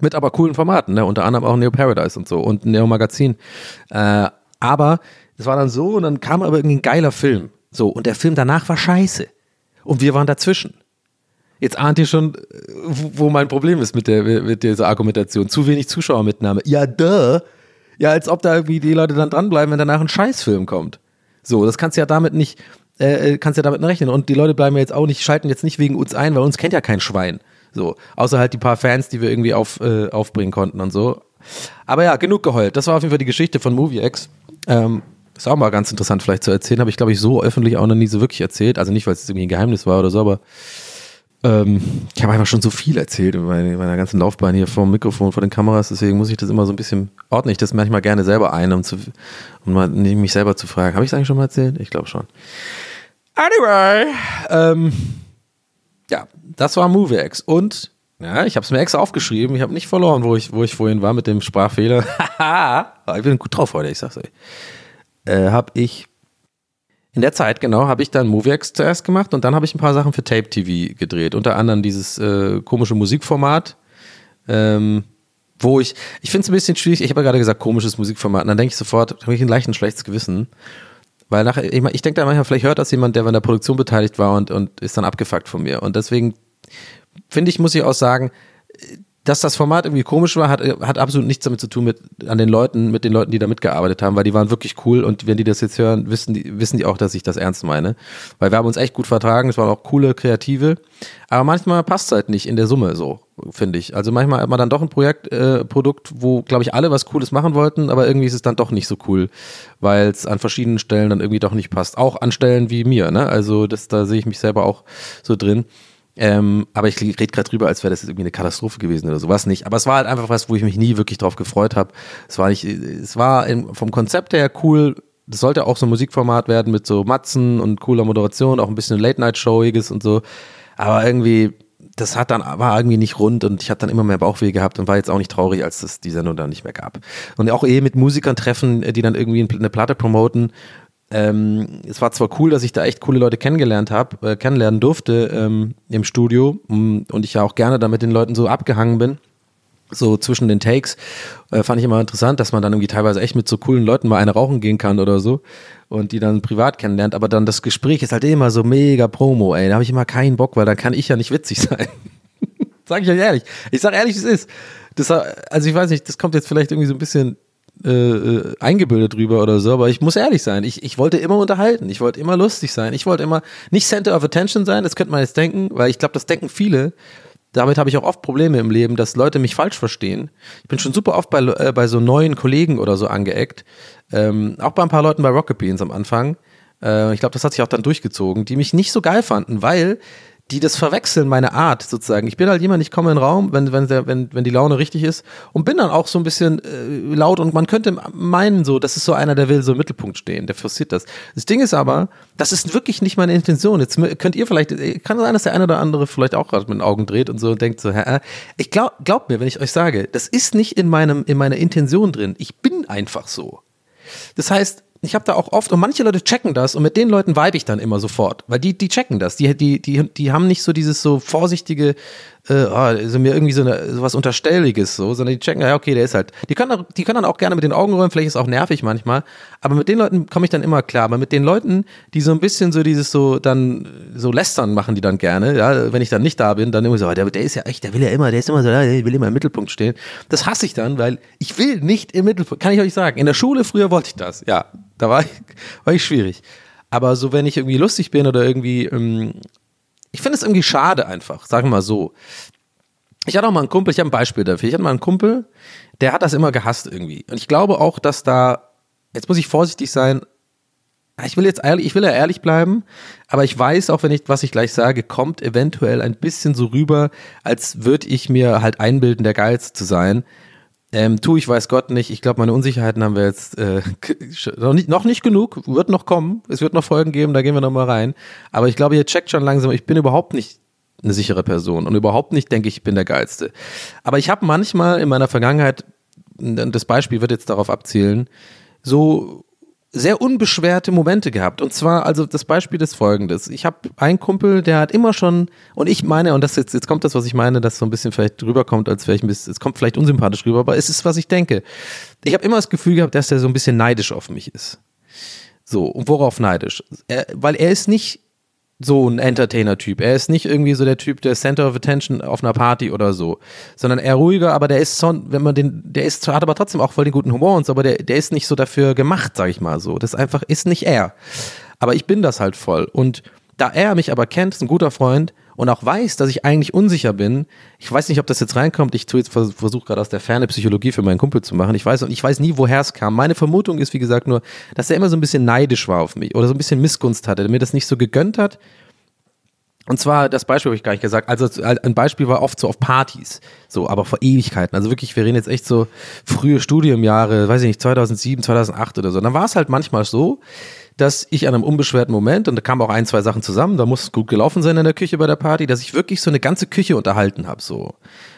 Mit aber coolen Formaten, ne? unter anderem auch Neo Paradise und so und Neo Magazin. Äh, aber es war dann so und dann kam aber irgendwie ein geiler Film. So, und der Film danach war scheiße. Und wir waren dazwischen. Jetzt ahnt ihr schon, wo mein Problem ist mit, der, mit dieser Argumentation. Zu wenig Zuschauermitnahme. Ja, duh. Ja, als ob da irgendwie die Leute dann dranbleiben, wenn danach ein Scheißfilm kommt. So, das kannst du ja damit nicht, äh, kannst ja damit rechnen. Und die Leute bleiben jetzt auch nicht, schalten jetzt nicht wegen uns ein, weil uns kennt ja kein Schwein. So, außer halt die paar Fans, die wir irgendwie auf, äh, aufbringen konnten und so. Aber ja, genug geheult. Das war auf jeden Fall die Geschichte von MovieX. Ähm, ist auch mal ganz interessant vielleicht zu erzählen. Habe ich, glaube ich, so öffentlich auch noch nie so wirklich erzählt. Also nicht, weil es irgendwie ein Geheimnis war oder so, aber ähm, ich habe einfach schon so viel erzählt in meiner, in meiner ganzen Laufbahn hier vor dem Mikrofon, vor den Kameras. Deswegen muss ich das immer so ein bisschen ordne ich das manchmal gerne selber ein, um, zu, um mal, mich selber zu fragen. Habe ich es eigentlich schon mal erzählt? Ich glaube schon. Anyway, ähm, das war MovieX. Und ja, ich habe es mir extra aufgeschrieben. Ich habe nicht verloren, wo ich, wo ich vorhin war mit dem Sprachfehler. ich bin gut drauf heute, ich sag's euch. Äh, habe ich in der Zeit, genau, habe ich dann MovieX zuerst gemacht und dann habe ich ein paar Sachen für Tape TV gedreht. Unter anderem dieses äh, komische Musikformat, ähm, wo ich, ich finde es ein bisschen schwierig, ich habe ja gerade gesagt, komisches Musikformat, und dann denke ich sofort, habe ich ein leichtes schlechtes Gewissen. Weil nachher, ich, ich denke da manchmal, vielleicht hört das jemand, der bei der Produktion beteiligt war und, und ist dann abgefuckt von mir. Und deswegen finde ich, muss ich auch sagen, dass das Format irgendwie komisch war, hat, hat absolut nichts damit zu tun mit an den Leuten, mit den Leuten, die da mitgearbeitet haben, weil die waren wirklich cool und wenn die das jetzt hören, wissen die, wissen die auch, dass ich das ernst meine. Weil wir haben uns echt gut vertragen, es waren auch coole Kreative, aber manchmal passt es halt nicht in der Summe so, finde ich. Also manchmal hat man dann doch ein Projekt, äh, Produkt, wo, glaube ich, alle was Cooles machen wollten, aber irgendwie ist es dann doch nicht so cool, weil es an verschiedenen Stellen dann irgendwie doch nicht passt. Auch an Stellen wie mir, ne? Also das, da sehe ich mich selber auch so drin. Ähm, aber ich rede gerade drüber, als wäre das irgendwie eine Katastrophe gewesen oder sowas nicht. Aber es war halt einfach was, wo ich mich nie wirklich drauf gefreut habe. Es war nicht, es war vom Konzept her cool. Das sollte auch so ein Musikformat werden mit so Matzen und cooler Moderation, auch ein bisschen Late-Night-Showiges und so. Aber irgendwie, das hat dann, war irgendwie nicht rund und ich habe dann immer mehr Bauchweh gehabt und war jetzt auch nicht traurig, als es die Sendung dann nicht mehr gab. Und auch eh mit Musikern treffen, die dann irgendwie eine Platte promoten ähm, es war zwar cool, dass ich da echt coole Leute kennengelernt habe, äh, kennenlernen durfte ähm, im Studio um, und ich ja auch gerne da mit den Leuten so abgehangen bin. So zwischen den Takes äh, fand ich immer interessant, dass man dann irgendwie teilweise echt mit so coolen Leuten mal eine rauchen gehen kann oder so und die dann privat kennenlernt. Aber dann das Gespräch ist halt immer so mega Promo, ey. Da habe ich immer keinen Bock, weil dann kann ich ja nicht witzig sein. sag ich euch ehrlich. Ich sag ehrlich, es ist. Das, also ich weiß nicht, das kommt jetzt vielleicht irgendwie so ein bisschen äh, äh, eingebildet drüber oder so, aber ich muss ehrlich sein, ich, ich wollte immer unterhalten, ich wollte immer lustig sein, ich wollte immer nicht Center of Attention sein, das könnte man jetzt denken, weil ich glaube, das denken viele. Damit habe ich auch oft Probleme im Leben, dass Leute mich falsch verstehen. Ich bin schon super oft bei, äh, bei so neuen Kollegen oder so angeeckt, ähm, auch bei ein paar Leuten bei Rocket Beans am Anfang. Äh, ich glaube, das hat sich auch dann durchgezogen, die mich nicht so geil fanden, weil die das verwechseln, meine Art sozusagen. Ich bin halt jemand, ich komme in den Raum, wenn, wenn, der, wenn, wenn die Laune richtig ist und bin dann auch so ein bisschen äh, laut und man könnte meinen so, das ist so einer, der will so im Mittelpunkt stehen, der forciert das. Das Ding ist aber, das ist wirklich nicht meine Intention. Jetzt könnt ihr vielleicht, äh, kann sein, dass der eine oder andere vielleicht auch gerade mit den Augen dreht und so und denkt so, hä, ich glaub, glaubt mir, wenn ich euch sage, das ist nicht in meinem, in meiner Intention drin. Ich bin einfach so. Das heißt, ich habe da auch oft, und manche Leute checken das und mit den Leuten vibe ich dann immer sofort, weil die, die checken das. Die, die, die, die haben nicht so dieses so vorsichtige, äh, also mir irgendwie so, eine, so was Unterstelliges so, sondern die checken, ja, okay, der ist halt. Die können, die können dann auch gerne mit den Augen rollen, vielleicht ist auch nervig manchmal, aber mit den Leuten komme ich dann immer klar. Aber mit den Leuten, die so ein bisschen so dieses so dann so lästern machen die dann gerne, ja, wenn ich dann nicht da bin, dann immer so, der, der ist ja echt, der will ja immer, der ist immer so, der will immer im Mittelpunkt stehen. Das hasse ich dann, weil ich will nicht im Mittelpunkt, kann ich euch sagen. In der Schule früher wollte ich das, ja, da war ich, war ich schwierig. Aber so, wenn ich irgendwie lustig bin oder irgendwie, ähm, ich finde es irgendwie schade einfach, sagen wir mal so. Ich hatte auch mal einen Kumpel, ich habe ein Beispiel dafür. Ich hatte mal einen Kumpel, der hat das immer gehasst irgendwie. Und ich glaube auch, dass da, jetzt muss ich vorsichtig sein, ich will jetzt ehrlich, ich will ja ehrlich bleiben, aber ich weiß auch, wenn ich, was ich gleich sage, kommt eventuell ein bisschen so rüber, als würde ich mir halt einbilden, der Geilste zu sein. Ähm, tu ich weiß Gott nicht. Ich glaube, meine Unsicherheiten haben wir jetzt äh, noch, nicht, noch nicht genug. Wird noch kommen. Es wird noch Folgen geben, da gehen wir noch mal rein. Aber ich glaube, ihr checkt schon langsam, ich bin überhaupt nicht eine sichere Person und überhaupt nicht denke ich, ich bin der Geilste. Aber ich habe manchmal in meiner Vergangenheit, das Beispiel wird jetzt darauf abzielen, so sehr unbeschwerte Momente gehabt. Und zwar, also das Beispiel ist folgendes. Ich habe einen Kumpel, der hat immer schon, und ich meine, und das jetzt, jetzt kommt das, was ich meine, dass so ein bisschen vielleicht rüberkommt, als wäre ich ein bisschen, es kommt vielleicht unsympathisch rüber, aber es ist, was ich denke. Ich habe immer das Gefühl gehabt, dass er so ein bisschen neidisch auf mich ist. So, und worauf neidisch? Er, weil er ist nicht so ein Entertainer-Typ. Er ist nicht irgendwie so der Typ, der Center of Attention auf einer Party oder so, sondern eher ruhiger, aber der ist schon, wenn man den, der ist, hat aber trotzdem auch voll den guten Humor und so, aber der, der ist nicht so dafür gemacht, sag ich mal so. Das einfach ist nicht er. aber ich bin das halt voll. Und da er mich aber kennt, ist ein guter Freund und auch weiß, dass ich eigentlich unsicher bin, ich weiß nicht, ob das jetzt reinkommt, ich versuche gerade aus der Ferne Psychologie für meinen Kumpel zu machen. Ich weiß und ich weiß nie, woher es kam. Meine Vermutung ist, wie gesagt, nur, dass er immer so ein bisschen neidisch war auf mich oder so ein bisschen Missgunst hatte, der mir das nicht so gegönnt hat. Und zwar, das Beispiel habe ich gar nicht gesagt. Also ein Beispiel war oft so auf Partys, so, aber vor Ewigkeiten. Also wirklich, wir reden jetzt echt so frühe Studiumjahre, weiß ich nicht, 2007, 2008 oder so. Und dann war es halt manchmal so, dass ich an einem unbeschwerten Moment, und da kamen auch ein, zwei Sachen zusammen, da muss es gut gelaufen sein in der Küche bei der Party, dass ich wirklich so eine ganze Küche unterhalten habe, so.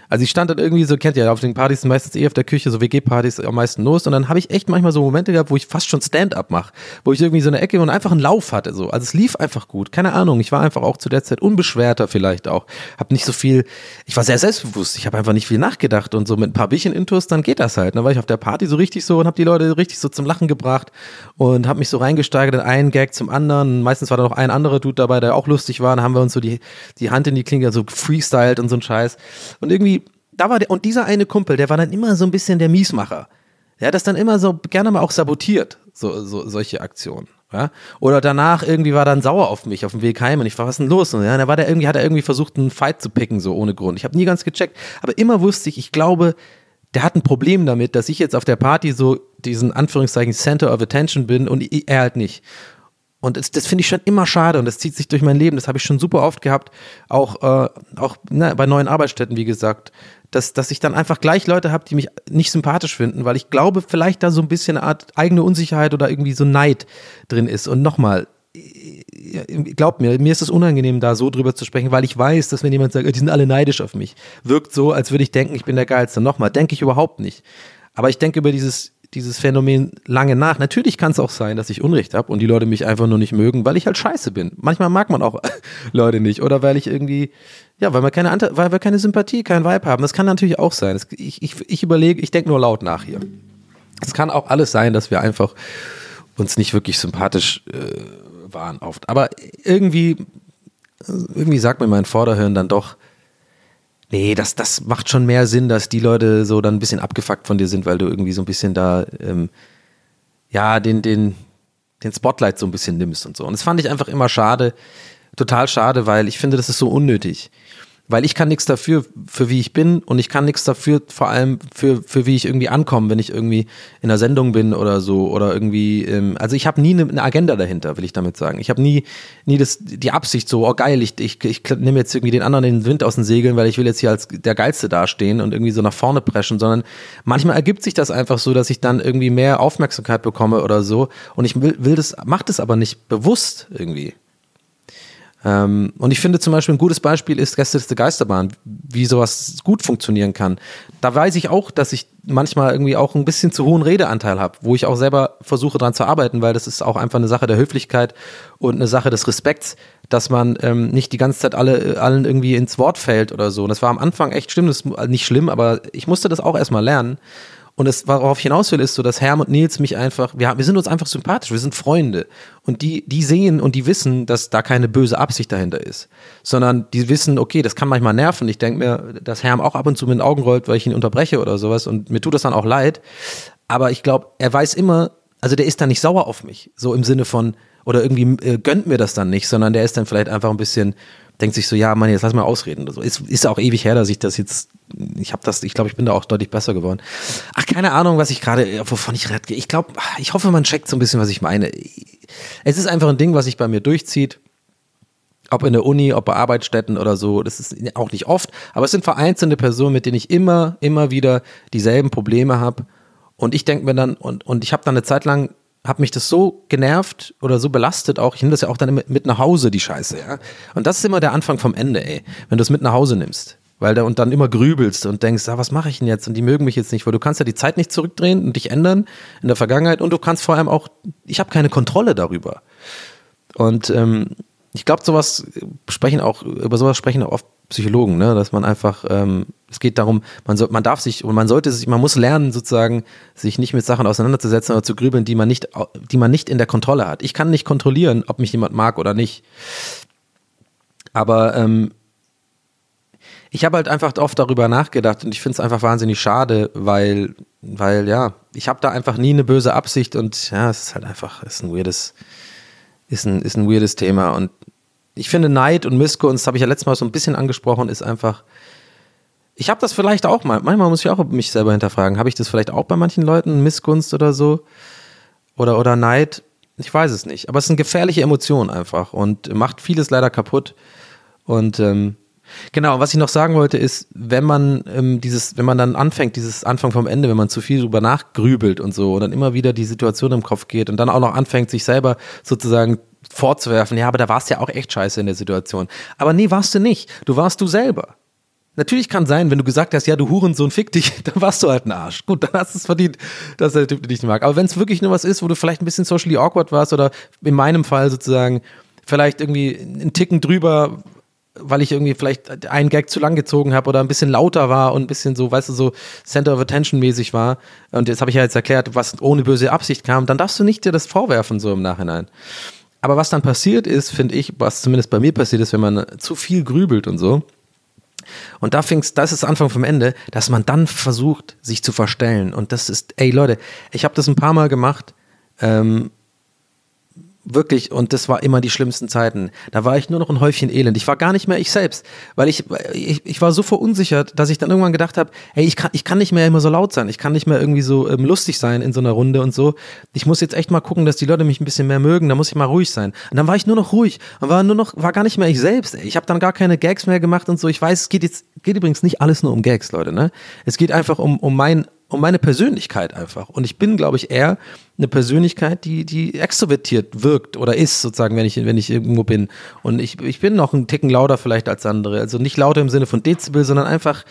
Also ich stand dann irgendwie so, kennt ihr, auf den Partys meistens eh auf der Küche, so WG-Partys am meisten los. Und dann habe ich echt manchmal so Momente gehabt, wo ich fast schon Stand-up mache, wo ich irgendwie so eine Ecke und einfach einen Lauf hatte. So. Also es lief einfach gut. Keine Ahnung. Ich war einfach auch zu der Zeit unbeschwerter vielleicht auch. Hab nicht so viel, ich war sehr selbstbewusst. Ich habe einfach nicht viel nachgedacht. Und so mit ein paar Bierchen Intus, dann geht das halt. Dann war ich auf der Party so richtig so und habe die Leute richtig so zum Lachen gebracht und habe mich so reingesteigert in einen Gag zum anderen. Meistens war da noch ein anderer Dude dabei, der auch lustig war. Dann haben wir uns so die, die Hand in die Klinge so freestyled und so ein Scheiß. Und irgendwie da war der, und dieser eine Kumpel, der war dann immer so ein bisschen der Miesmacher. Der hat das dann immer so gerne mal auch sabotiert, so, so solche Aktionen. Ja? Oder danach irgendwie war dann sauer auf mich auf dem Weg heim und ich war, was denn los? Und ja, da war der irgendwie, hat er irgendwie versucht, einen Fight zu picken, so ohne Grund. Ich habe nie ganz gecheckt, aber immer wusste ich, ich glaube, der hat ein Problem damit, dass ich jetzt auf der Party so diesen Anführungszeichen Center of Attention bin und er halt nicht. Und das, das finde ich schon immer schade und das zieht sich durch mein Leben. Das habe ich schon super oft gehabt, auch, äh, auch na, bei neuen Arbeitsstätten, wie gesagt, dass, dass ich dann einfach gleich Leute habe, die mich nicht sympathisch finden, weil ich glaube, vielleicht da so ein bisschen eine Art eigene Unsicherheit oder irgendwie so Neid drin ist. Und nochmal, glaubt mir, mir ist es unangenehm, da so drüber zu sprechen, weil ich weiß, dass wenn jemand sagt, die sind alle neidisch auf mich, wirkt so, als würde ich denken, ich bin der Geilste. Nochmal, denke ich überhaupt nicht. Aber ich denke über dieses, dieses Phänomen lange nach. Natürlich kann es auch sein, dass ich Unrecht habe und die Leute mich einfach nur nicht mögen, weil ich halt scheiße bin. Manchmal mag man auch Leute nicht oder weil ich irgendwie ja, weil wir keine, Ante weil wir keine Sympathie, kein Vibe haben. Das kann natürlich auch sein. Das, ich, ich, ich überlege, ich denke nur laut nach hier. Es kann auch alles sein, dass wir einfach uns nicht wirklich sympathisch äh, waren oft. Aber irgendwie, irgendwie sagt mir mein Vorderhirn dann doch, nee, das, das macht schon mehr Sinn, dass die Leute so dann ein bisschen abgefuckt von dir sind, weil du irgendwie so ein bisschen da, ähm, ja, den, den, den Spotlight so ein bisschen nimmst und so. Und das fand ich einfach immer schade, total schade, weil ich finde, das ist so unnötig weil ich kann nichts dafür, für wie ich bin und ich kann nichts dafür, vor allem für, für wie ich irgendwie ankomme, wenn ich irgendwie in einer Sendung bin oder so oder irgendwie, ähm, also ich habe nie eine, eine, Agenda dahinter, will ich damit sagen. Ich habe nie, nie das, die Absicht so, oh geil, ich, ich, ich nehme jetzt irgendwie den anderen den Wind aus den Segeln, weil ich will jetzt hier als der Geilste dastehen und irgendwie so nach vorne preschen, sondern manchmal ergibt sich das einfach so, dass ich dann irgendwie mehr Aufmerksamkeit bekomme oder so und ich will, will das, macht es aber nicht bewusst irgendwie. Ähm, und ich finde zum Beispiel ein gutes Beispiel ist Gästeliste Geisterbahn, wie sowas gut funktionieren kann. Da weiß ich auch, dass ich manchmal irgendwie auch ein bisschen zu hohen Redeanteil habe, wo ich auch selber versuche dran zu arbeiten, weil das ist auch einfach eine Sache der Höflichkeit und eine Sache des Respekts, dass man ähm, nicht die ganze Zeit alle, allen irgendwie ins Wort fällt oder so. Und das war am Anfang echt schlimm, das ist nicht schlimm, aber ich musste das auch erstmal lernen. Und es, worauf ich hinaus will, ist so, dass Herm und Nils mich einfach, wir, wir sind uns einfach sympathisch, wir sind Freunde. Und die, die sehen und die wissen, dass da keine böse Absicht dahinter ist. Sondern die wissen, okay, das kann manchmal nerven. Ich denke mir, dass Herm auch ab und zu mit den Augen rollt, weil ich ihn unterbreche oder sowas. Und mir tut das dann auch leid. Aber ich glaube, er weiß immer, also der ist dann nicht sauer auf mich. So im Sinne von, oder irgendwie äh, gönnt mir das dann nicht, sondern der ist dann vielleicht einfach ein bisschen, denkt sich so, ja, Mann, jetzt lass mal ausreden oder. Ist, ist auch ewig her, dass ich das jetzt, ich habe das, ich glaube, ich bin da auch deutlich besser geworden. Ach, keine Ahnung, was ich gerade, wovon ich rede. Ich glaube, ich hoffe, man checkt so ein bisschen, was ich meine. Es ist einfach ein Ding, was sich bei mir durchzieht. Ob in der Uni, ob bei Arbeitsstätten oder so, das ist auch nicht oft, aber es sind vereinzelte Personen, mit denen ich immer, immer wieder dieselben Probleme habe. Und ich denke mir dann, und, und ich habe dann eine Zeit lang hat mich das so genervt oder so belastet auch. Ich nehme das ja auch dann mit nach Hause, die Scheiße, ja. Und das ist immer der Anfang vom Ende, ey. Wenn du es mit nach Hause nimmst. Weil da und dann immer grübelst und denkst, ah, was mache ich denn jetzt? Und die mögen mich jetzt nicht, weil du kannst ja die Zeit nicht zurückdrehen und dich ändern in der Vergangenheit und du kannst vor allem auch, ich habe keine Kontrolle darüber. Und ähm, ich glaube, sowas sprechen auch, über sowas sprechen auch oft Psychologen, ne? dass man einfach, ähm, es geht darum, man, soll, man darf sich und man sollte sich, man muss lernen, sozusagen, sich nicht mit Sachen auseinanderzusetzen oder zu grübeln, die man nicht, die man nicht in der Kontrolle hat. Ich kann nicht kontrollieren, ob mich jemand mag oder nicht. Aber ähm, ich habe halt einfach oft darüber nachgedacht und ich finde es einfach wahnsinnig schade, weil, weil ja, ich habe da einfach nie eine böse Absicht und ja, es ist halt einfach, es ist ein weirdes, ist ein, ist ein weirdes Thema. Und ich finde, Neid und Missgunst, habe ich ja letztes Mal so ein bisschen angesprochen, ist einfach. Ich habe das vielleicht auch mal. Manchmal muss ich auch mich selber hinterfragen. Habe ich das vielleicht auch bei manchen Leuten, Missgunst oder so? Oder, oder Neid? Ich weiß es nicht. Aber es ist eine gefährliche Emotion einfach und macht vieles leider kaputt. Und ähm, Genau, was ich noch sagen wollte, ist, wenn man ähm, dieses, wenn man dann anfängt, dieses Anfang vom Ende, wenn man zu viel drüber nachgrübelt und so und dann immer wieder die Situation im Kopf geht und dann auch noch anfängt, sich selber sozusagen vorzuwerfen, ja, aber da warst du ja auch echt scheiße in der Situation. Aber nee, warst du nicht. Du warst du selber. Natürlich kann sein, wenn du gesagt hast, ja, du Hurensohn, fick dich, dann warst du halt ein Arsch. Gut, dann hast du es verdient, dass der Typ dich nicht mag. Aber wenn es wirklich nur was ist, wo du vielleicht ein bisschen socially awkward warst oder in meinem Fall sozusagen vielleicht irgendwie einen Ticken drüber weil ich irgendwie vielleicht einen Gag zu lang gezogen habe oder ein bisschen lauter war und ein bisschen so, weißt du, so Center of Attention mäßig war. Und jetzt habe ich ja jetzt erklärt, was ohne böse Absicht kam, dann darfst du nicht dir das vorwerfen so im Nachhinein. Aber was dann passiert ist, finde ich, was zumindest bei mir passiert ist, wenn man zu viel grübelt und so. Und da fing's, das ist Anfang vom Ende, dass man dann versucht, sich zu verstellen. Und das ist, ey Leute, ich habe das ein paar Mal gemacht. Ähm, Wirklich, und das war immer die schlimmsten Zeiten. Da war ich nur noch ein Häufchen Elend. Ich war gar nicht mehr ich selbst, weil ich, ich, ich war so verunsichert, dass ich dann irgendwann gedacht habe, hey, ich kann, ich kann nicht mehr immer so laut sein, ich kann nicht mehr irgendwie so ähm, lustig sein in so einer Runde und so. Ich muss jetzt echt mal gucken, dass die Leute mich ein bisschen mehr mögen, da muss ich mal ruhig sein. Und dann war ich nur noch ruhig und war nur noch, war gar nicht mehr ich selbst. Ey. Ich habe dann gar keine Gags mehr gemacht und so. Ich weiß, es geht jetzt, geht übrigens nicht alles nur um Gags, Leute, ne? Es geht einfach um, um mein um meine Persönlichkeit einfach. Und ich bin, glaube ich, eher eine Persönlichkeit, die, die extrovertiert wirkt oder ist, sozusagen, wenn ich, wenn ich irgendwo bin. Und ich, ich bin noch einen Ticken lauter vielleicht als andere. Also nicht lauter im Sinne von Dezibel, sondern einfach,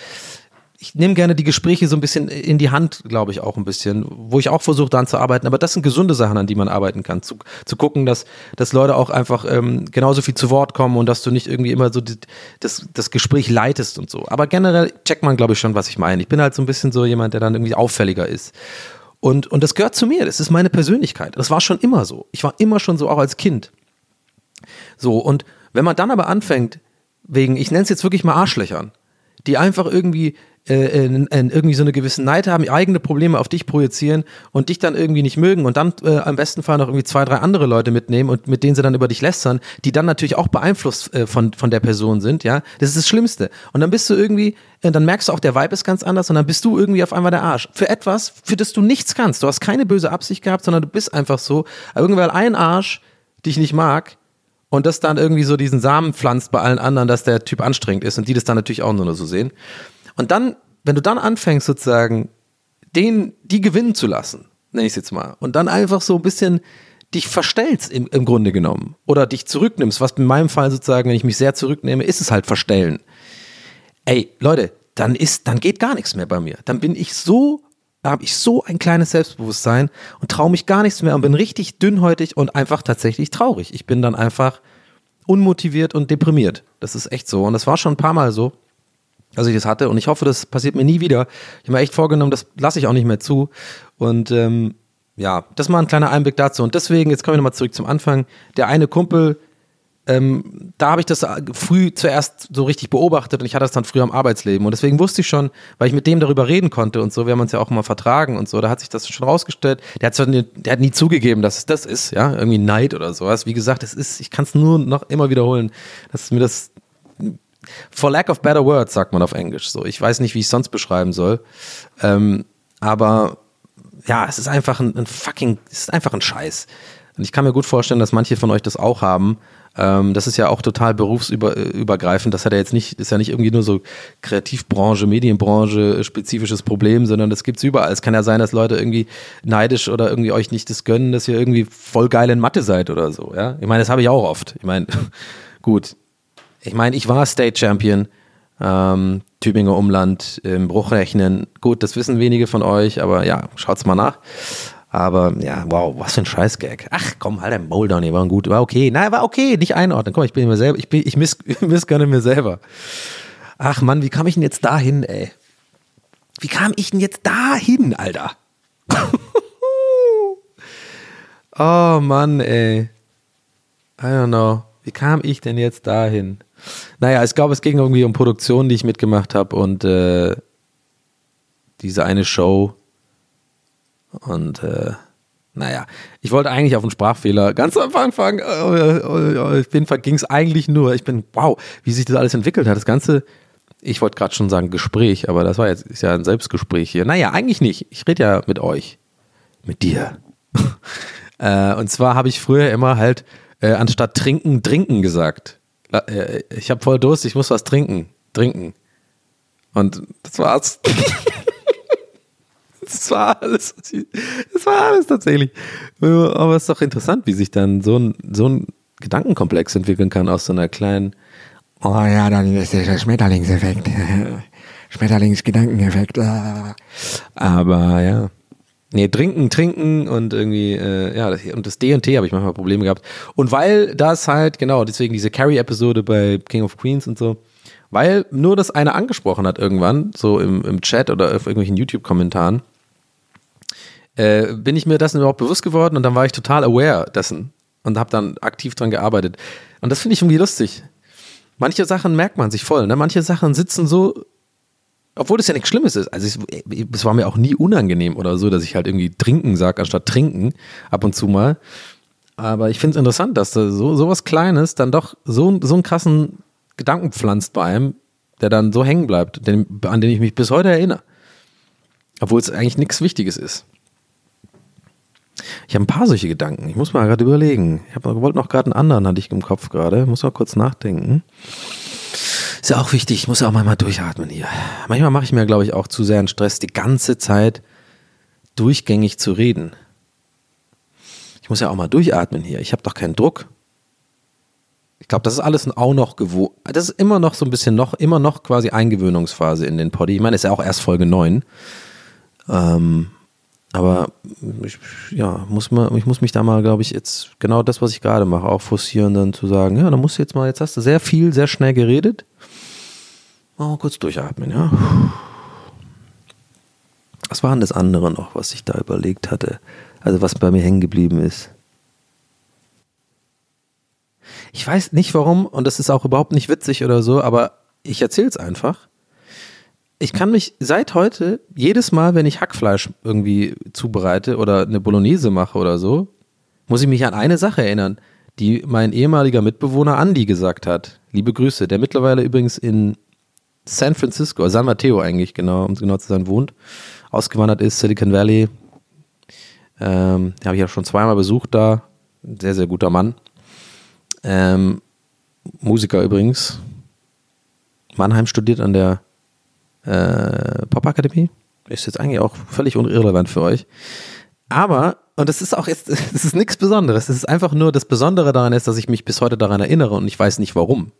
ich nehme gerne die Gespräche so ein bisschen in die Hand, glaube ich, auch ein bisschen, wo ich auch versuche, daran zu arbeiten. Aber das sind gesunde Sachen, an die man arbeiten kann. Zu, zu gucken, dass, dass Leute auch einfach ähm, genauso viel zu Wort kommen und dass du nicht irgendwie immer so die, das, das Gespräch leitest und so. Aber generell checkt man, glaube ich, schon, was ich meine. Ich bin halt so ein bisschen so jemand, der dann irgendwie auffälliger ist. Und, und das gehört zu mir, das ist meine Persönlichkeit. Das war schon immer so. Ich war immer schon so, auch als Kind. So, und wenn man dann aber anfängt, wegen, ich nenne es jetzt wirklich mal Arschlöchern, die einfach irgendwie äh, in, in irgendwie so eine gewisse Neid haben, eigene Probleme auf dich projizieren und dich dann irgendwie nicht mögen und dann äh, am besten Fall noch irgendwie zwei, drei andere Leute mitnehmen und mit denen sie dann über dich lästern, die dann natürlich auch beeinflusst äh, von, von der Person sind, ja. Das ist das Schlimmste. Und dann bist du irgendwie, äh, dann merkst du auch, der Vibe ist ganz anders und dann bist du irgendwie auf einmal der Arsch. Für etwas, für das du nichts kannst. Du hast keine böse Absicht gehabt, sondern du bist einfach so. Irgendwann ein Arsch dich nicht mag, und das dann irgendwie so diesen Samen pflanzt bei allen anderen, dass der Typ anstrengend ist und die das dann natürlich auch nur so sehen. Und dann, wenn du dann anfängst sozusagen, den, die gewinnen zu lassen, nenne ich es jetzt mal, und dann einfach so ein bisschen dich verstellst im, im Grunde genommen oder dich zurücknimmst, was in meinem Fall sozusagen, wenn ich mich sehr zurücknehme, ist es halt verstellen. Ey, Leute, dann ist, dann geht gar nichts mehr bei mir. Dann bin ich so, habe ich so ein kleines Selbstbewusstsein und traue mich gar nichts mehr und bin richtig dünnhäutig und einfach tatsächlich traurig. Ich bin dann einfach unmotiviert und deprimiert. Das ist echt so. Und das war schon ein paar Mal so dass ich das hatte. Und ich hoffe, das passiert mir nie wieder. Ich habe mir echt vorgenommen, das lasse ich auch nicht mehr zu. Und ähm, ja, das mal ein kleiner Einblick dazu. Und deswegen, jetzt kommen wir nochmal zurück zum Anfang. Der eine Kumpel, ähm, da habe ich das früh zuerst so richtig beobachtet und ich hatte das dann früher im Arbeitsleben. Und deswegen wusste ich schon, weil ich mit dem darüber reden konnte und so, wir haben uns ja auch mal vertragen und so, da hat sich das schon rausgestellt. Der hat, zwar nie, der hat nie zugegeben, dass es das ist, ja, irgendwie Neid oder sowas. Wie gesagt, es ist, ich kann es nur noch immer wiederholen, dass mir das for lack of better words, sagt man auf Englisch. So, ich weiß nicht, wie ich es sonst beschreiben soll. Ähm, aber ja, es ist einfach ein, ein, fucking, es ist einfach ein Scheiß. Und ich kann mir gut vorstellen, dass manche von euch das auch haben. Ähm, das ist ja auch total berufsübergreifend. Das hat ja jetzt nicht, ist ja nicht irgendwie nur so Kreativbranche, Medienbranche spezifisches Problem, sondern das gibt's überall. Es kann ja sein, dass Leute irgendwie neidisch oder irgendwie euch nicht das gönnen, dass ihr irgendwie voll geil in Mathe seid oder so. Ja, ich meine, das habe ich auch oft. Ich meine, gut, ich meine, ich war State Champion, ähm, Tübinger Umland im Bruchrechnen. Gut, das wissen wenige von euch, aber ja, schaut's mal nach. Aber ja, wow, was für ein Scheißgag. Ach komm, halt dein Maul down, war gut, war okay. Nein, war okay, nicht einordnen. Komm, ich bin mir selber, ich, bin, ich miss, missgönne mir selber. Ach Mann, wie kam ich denn jetzt dahin, ey? Wie kam ich denn jetzt dahin, Alter? oh Mann, ey. I don't know. Wie kam ich denn jetzt dahin? Naja, ich glaube, es ging irgendwie um Produktionen, die ich mitgemacht habe und äh, diese eine Show. Und äh, Naja, ich wollte eigentlich auf einen Sprachfehler ganz am Anfang, äh, äh, auf jeden Fall ging es eigentlich nur, ich bin, wow, wie sich das alles entwickelt hat. Das Ganze, ich wollte gerade schon sagen Gespräch, aber das war jetzt, ist ja ein Selbstgespräch hier. Naja, eigentlich nicht. Ich rede ja mit euch. Mit dir. äh, und zwar habe ich früher immer halt, äh, anstatt trinken, trinken gesagt. Äh, ich habe voll Durst, ich muss was trinken. Trinken. Und das war's. Das war alles. Das war alles tatsächlich. Aber es ist doch interessant, wie sich dann so ein, so ein Gedankenkomplex entwickeln kann aus so einer kleinen. Oh ja, dann ist der Schmetterlingseffekt. Schmetterlingsgedankeneffekt. Ah. Aber ja. Nee, trinken, trinken und irgendwie, äh, ja, und das D und T habe ich manchmal Probleme gehabt. Und weil das halt, genau, deswegen diese Carrie-Episode bei King of Queens und so, weil nur das eine angesprochen hat irgendwann, so im, im Chat oder auf irgendwelchen YouTube-Kommentaren, äh, bin ich mir dessen überhaupt bewusst geworden und dann war ich total aware dessen und habe dann aktiv dran gearbeitet. Und das finde ich irgendwie lustig. Manche Sachen merkt man sich voll, ne? Manche Sachen sitzen so, obwohl das ja nichts Schlimmes ist. Also es war mir auch nie unangenehm oder so, dass ich halt irgendwie trinken sage, anstatt trinken, ab und zu mal. Aber ich finde es interessant, dass da so sowas Kleines dann doch so, so einen krassen Gedanken pflanzt bei einem, der dann so hängen bleibt, den, an den ich mich bis heute erinnere. Obwohl es eigentlich nichts Wichtiges ist. Ich habe ein paar solche Gedanken. Ich muss mal gerade überlegen. Ich wollte noch gerade einen anderen, hatte ich im Kopf gerade. Muss mal kurz nachdenken. Ist ja auch wichtig. Ich muss auch mal durchatmen hier. Manchmal mache ich mir, glaube ich, auch zu sehr einen Stress, die ganze Zeit durchgängig zu reden. Ich muss ja auch mal durchatmen hier. Ich habe doch keinen Druck. Ich glaube, das ist alles auch noch gewohnt. Das ist immer noch so ein bisschen noch, immer noch quasi Eingewöhnungsphase in den Poddy. Ich meine, ist ja auch erst Folge 9. Ähm, aber ich, ja, muss man, ich muss mich da mal, glaube ich, jetzt genau das, was ich gerade mache, auch forcieren, dann zu sagen, ja, dann musst du jetzt mal, jetzt hast du sehr viel, sehr schnell geredet. Mal kurz durchatmen, ja. Was war denn das andere noch, was ich da überlegt hatte? Also was bei mir hängen geblieben ist. Ich weiß nicht warum, und das ist auch überhaupt nicht witzig oder so, aber ich erzähle es einfach ich kann mich seit heute jedes Mal, wenn ich Hackfleisch irgendwie zubereite oder eine Bolognese mache oder so, muss ich mich an eine Sache erinnern, die mein ehemaliger Mitbewohner Andy gesagt hat. Liebe Grüße, der mittlerweile übrigens in San Francisco, San Mateo eigentlich genau, um genau zu sein, wohnt, ausgewandert ist, Silicon Valley. Ähm, habe ich auch schon zweimal besucht da. Sehr, sehr guter Mann. Ähm, Musiker übrigens. Mannheim studiert an der äh, Popakademie. Ist jetzt eigentlich auch völlig irrelevant für euch. Aber, und das ist auch jetzt, das ist nichts Besonderes. Es ist einfach nur, das Besondere daran ist, dass ich mich bis heute daran erinnere und ich weiß nicht warum.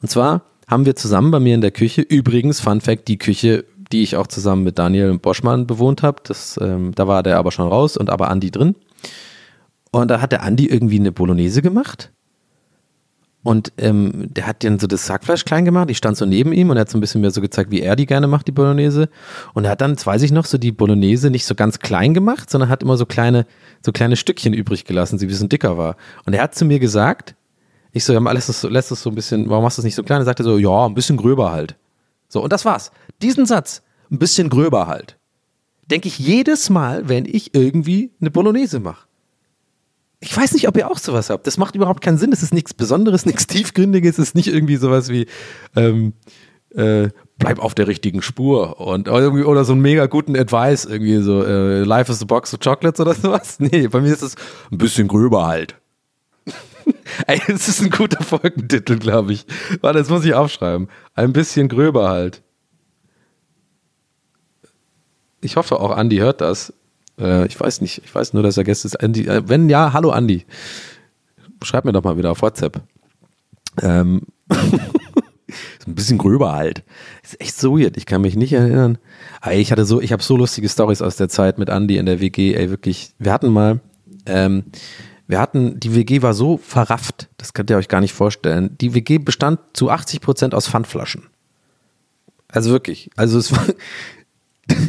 Und zwar haben wir zusammen bei mir in der Küche, übrigens, Fun Fact, die Küche, die ich auch zusammen mit Daniel Boschmann bewohnt habe, ähm, da war der aber schon raus und aber Andi drin. Und da hat der Andi irgendwie eine Bolognese gemacht und ähm, der hat dann so das Sackfleisch klein gemacht. Ich stand so neben ihm und er hat so ein bisschen mehr so gezeigt, wie er die gerne macht, die Bolognese. Und er hat dann, das weiß ich noch, so die Bolognese nicht so ganz klein gemacht, sondern hat immer so kleine, so kleine Stückchen übrig gelassen, sie ein bisschen dicker war. Und er hat zu mir gesagt, ich so, ja, lässt so, lässt es so ein bisschen, warum machst du es nicht so klein? Er sagte so, ja, ein bisschen gröber halt. So, und das war's. Diesen Satz, ein bisschen gröber halt, denke ich jedes Mal, wenn ich irgendwie eine Bolognese mache. Ich weiß nicht, ob ihr auch sowas habt. Das macht überhaupt keinen Sinn. Das ist nichts Besonderes, nichts Tiefgründiges. Es ist nicht irgendwie sowas wie, ähm, äh, bleib auf der richtigen Spur und irgendwie, oder so einen mega guten Advice, irgendwie so, äh, Life is a box of chocolates oder sowas. Nee, bei mir ist es ein bisschen gröber halt. Ey, das ist ein guter Folgentitel, glaube ich. Warte, das muss ich aufschreiben. Ein bisschen gröber halt. Ich hoffe auch, Andi hört das. Äh, ich weiß nicht. Ich weiß nur, dass er Gäste ist. Andy, äh, wenn ja, hallo Andi. Schreib mir doch mal wieder auf WhatsApp. Ähm. ist ein bisschen gröber halt. Ist echt so weird. Ich kann mich nicht erinnern. Ey, ich hatte so, ich habe so lustige Stories aus der Zeit mit Andy in der WG. Ey, wirklich. Wir hatten mal, ähm, wir hatten, die WG war so verrafft, das könnt ihr euch gar nicht vorstellen. Die WG bestand zu 80 Prozent aus Pfandflaschen. Also wirklich. Also es war,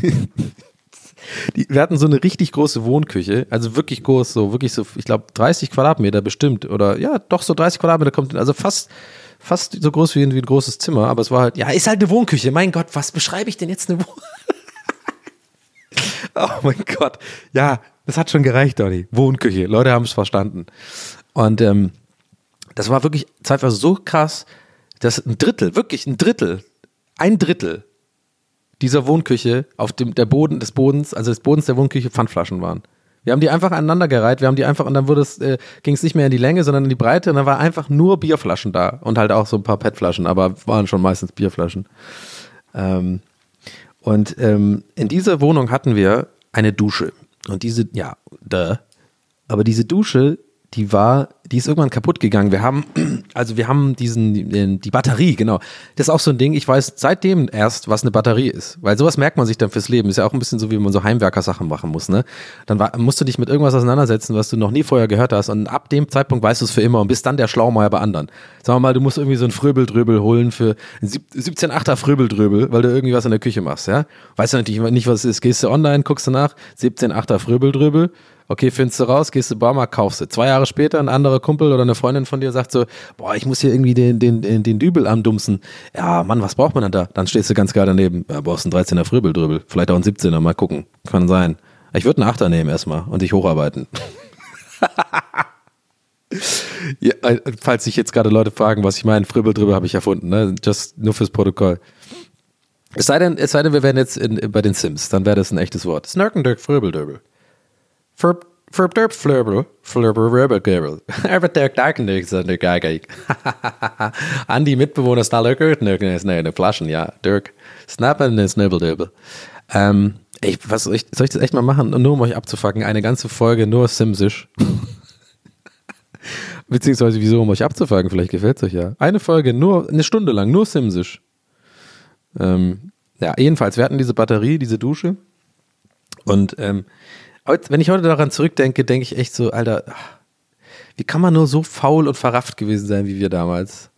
die, wir hatten so eine richtig große Wohnküche, also wirklich groß, so wirklich so, ich glaube 30 Quadratmeter bestimmt oder ja, doch so 30 Quadratmeter kommt, also fast fast so groß wie ein, wie ein großes Zimmer, aber es war halt, ja, ist halt eine Wohnküche. Mein Gott, was beschreibe ich denn jetzt eine Wohnküche? oh mein Gott. Ja, Das hat schon gereicht, Donny. Wohnküche. Leute haben es verstanden. Und ähm, das war wirklich zeitweise so krass, dass ein Drittel, wirklich ein Drittel, ein Drittel dieser Wohnküche auf dem der Boden des Bodens, also des Bodens der Wohnküche Pfandflaschen waren. Wir haben die einfach aneinander gereiht, wir haben die einfach und dann wurde es, äh, ging es nicht mehr in die Länge, sondern in die Breite und dann war einfach nur Bierflaschen da und halt auch so ein paar PET-Flaschen, aber waren schon meistens Bierflaschen. Ähm, und ähm, in dieser Wohnung hatten wir eine Dusche und diese, ja, da, aber diese Dusche, die war, die ist irgendwann kaputt gegangen. Wir haben, also wir haben diesen, den- die Batterie, genau. Das ist auch so ein Ding, ich weiß seitdem erst, was eine Batterie ist. Weil sowas merkt man sich dann fürs Leben. Ist ja auch ein bisschen so, wie man so Heimwerker-Sachen machen muss, ne? Dann war, musst du dich mit irgendwas auseinandersetzen, was du noch nie vorher gehört hast. Und ab dem Zeitpunkt weißt du es für immer und bist dann der Schlaumeier bei anderen. Sagen wir mal, du musst irgendwie so ein Fröbeldröbel holen für ein sieb- 17,8er Fröbeldröbel, weil du irgendwie was in der Küche machst, ja? Weißt du natürlich nicht, was es ist. Gehst du online, guckst du nach, 17,8er Fröbeldröbel. Okay, findest du raus, gehst du Baumarkt, kaufst du. Zwei Jahre später ein anderer Kumpel oder eine Freundin von dir sagt so, boah, ich muss hier irgendwie den, den, den, den Dübel andumpsen. Ja, Mann, was braucht man denn da? Dann stehst du ganz geil daneben. Ja, brauchst einen 13er Fröbeldröbel. Vielleicht auch einen 17er, mal gucken. Kann sein. Ich würde einen Achter nehmen erstmal und dich hocharbeiten. ja, äh, falls sich jetzt gerade Leute fragen, was ich meine, Fröbeldröbel habe ich erfunden, ne? Just nur fürs Protokoll. Es sei denn, es sei denn, wir wären jetzt in, bei den Sims, dann wäre das ein echtes Wort. Snarkendirk Fröbeldröbel. Ferb Ferb Derp Flurble, Flurble Rubber Girl. Aber der Darkendirk ist der Geige. Andi Mitbewohner Snallerker, ist eine Flaschen, ja. Dirk. Snappen ist Snibbeldöbel. Ähm, ey, was soll ich, soll ich das echt mal machen? Nur um euch abzufacken, eine ganze Folge nur Simsisch. Beziehungsweise wieso, um euch abzufacken, vielleicht gefällt es euch ja. Eine Folge, nur eine Stunde lang, nur Simsisch. Ähm, ja, jedenfalls, wir hatten diese Batterie, diese Dusche. Und ähm, heute, wenn ich heute daran zurückdenke, denke ich echt so, Alter, wie kann man nur so faul und verrafft gewesen sein wie wir damals?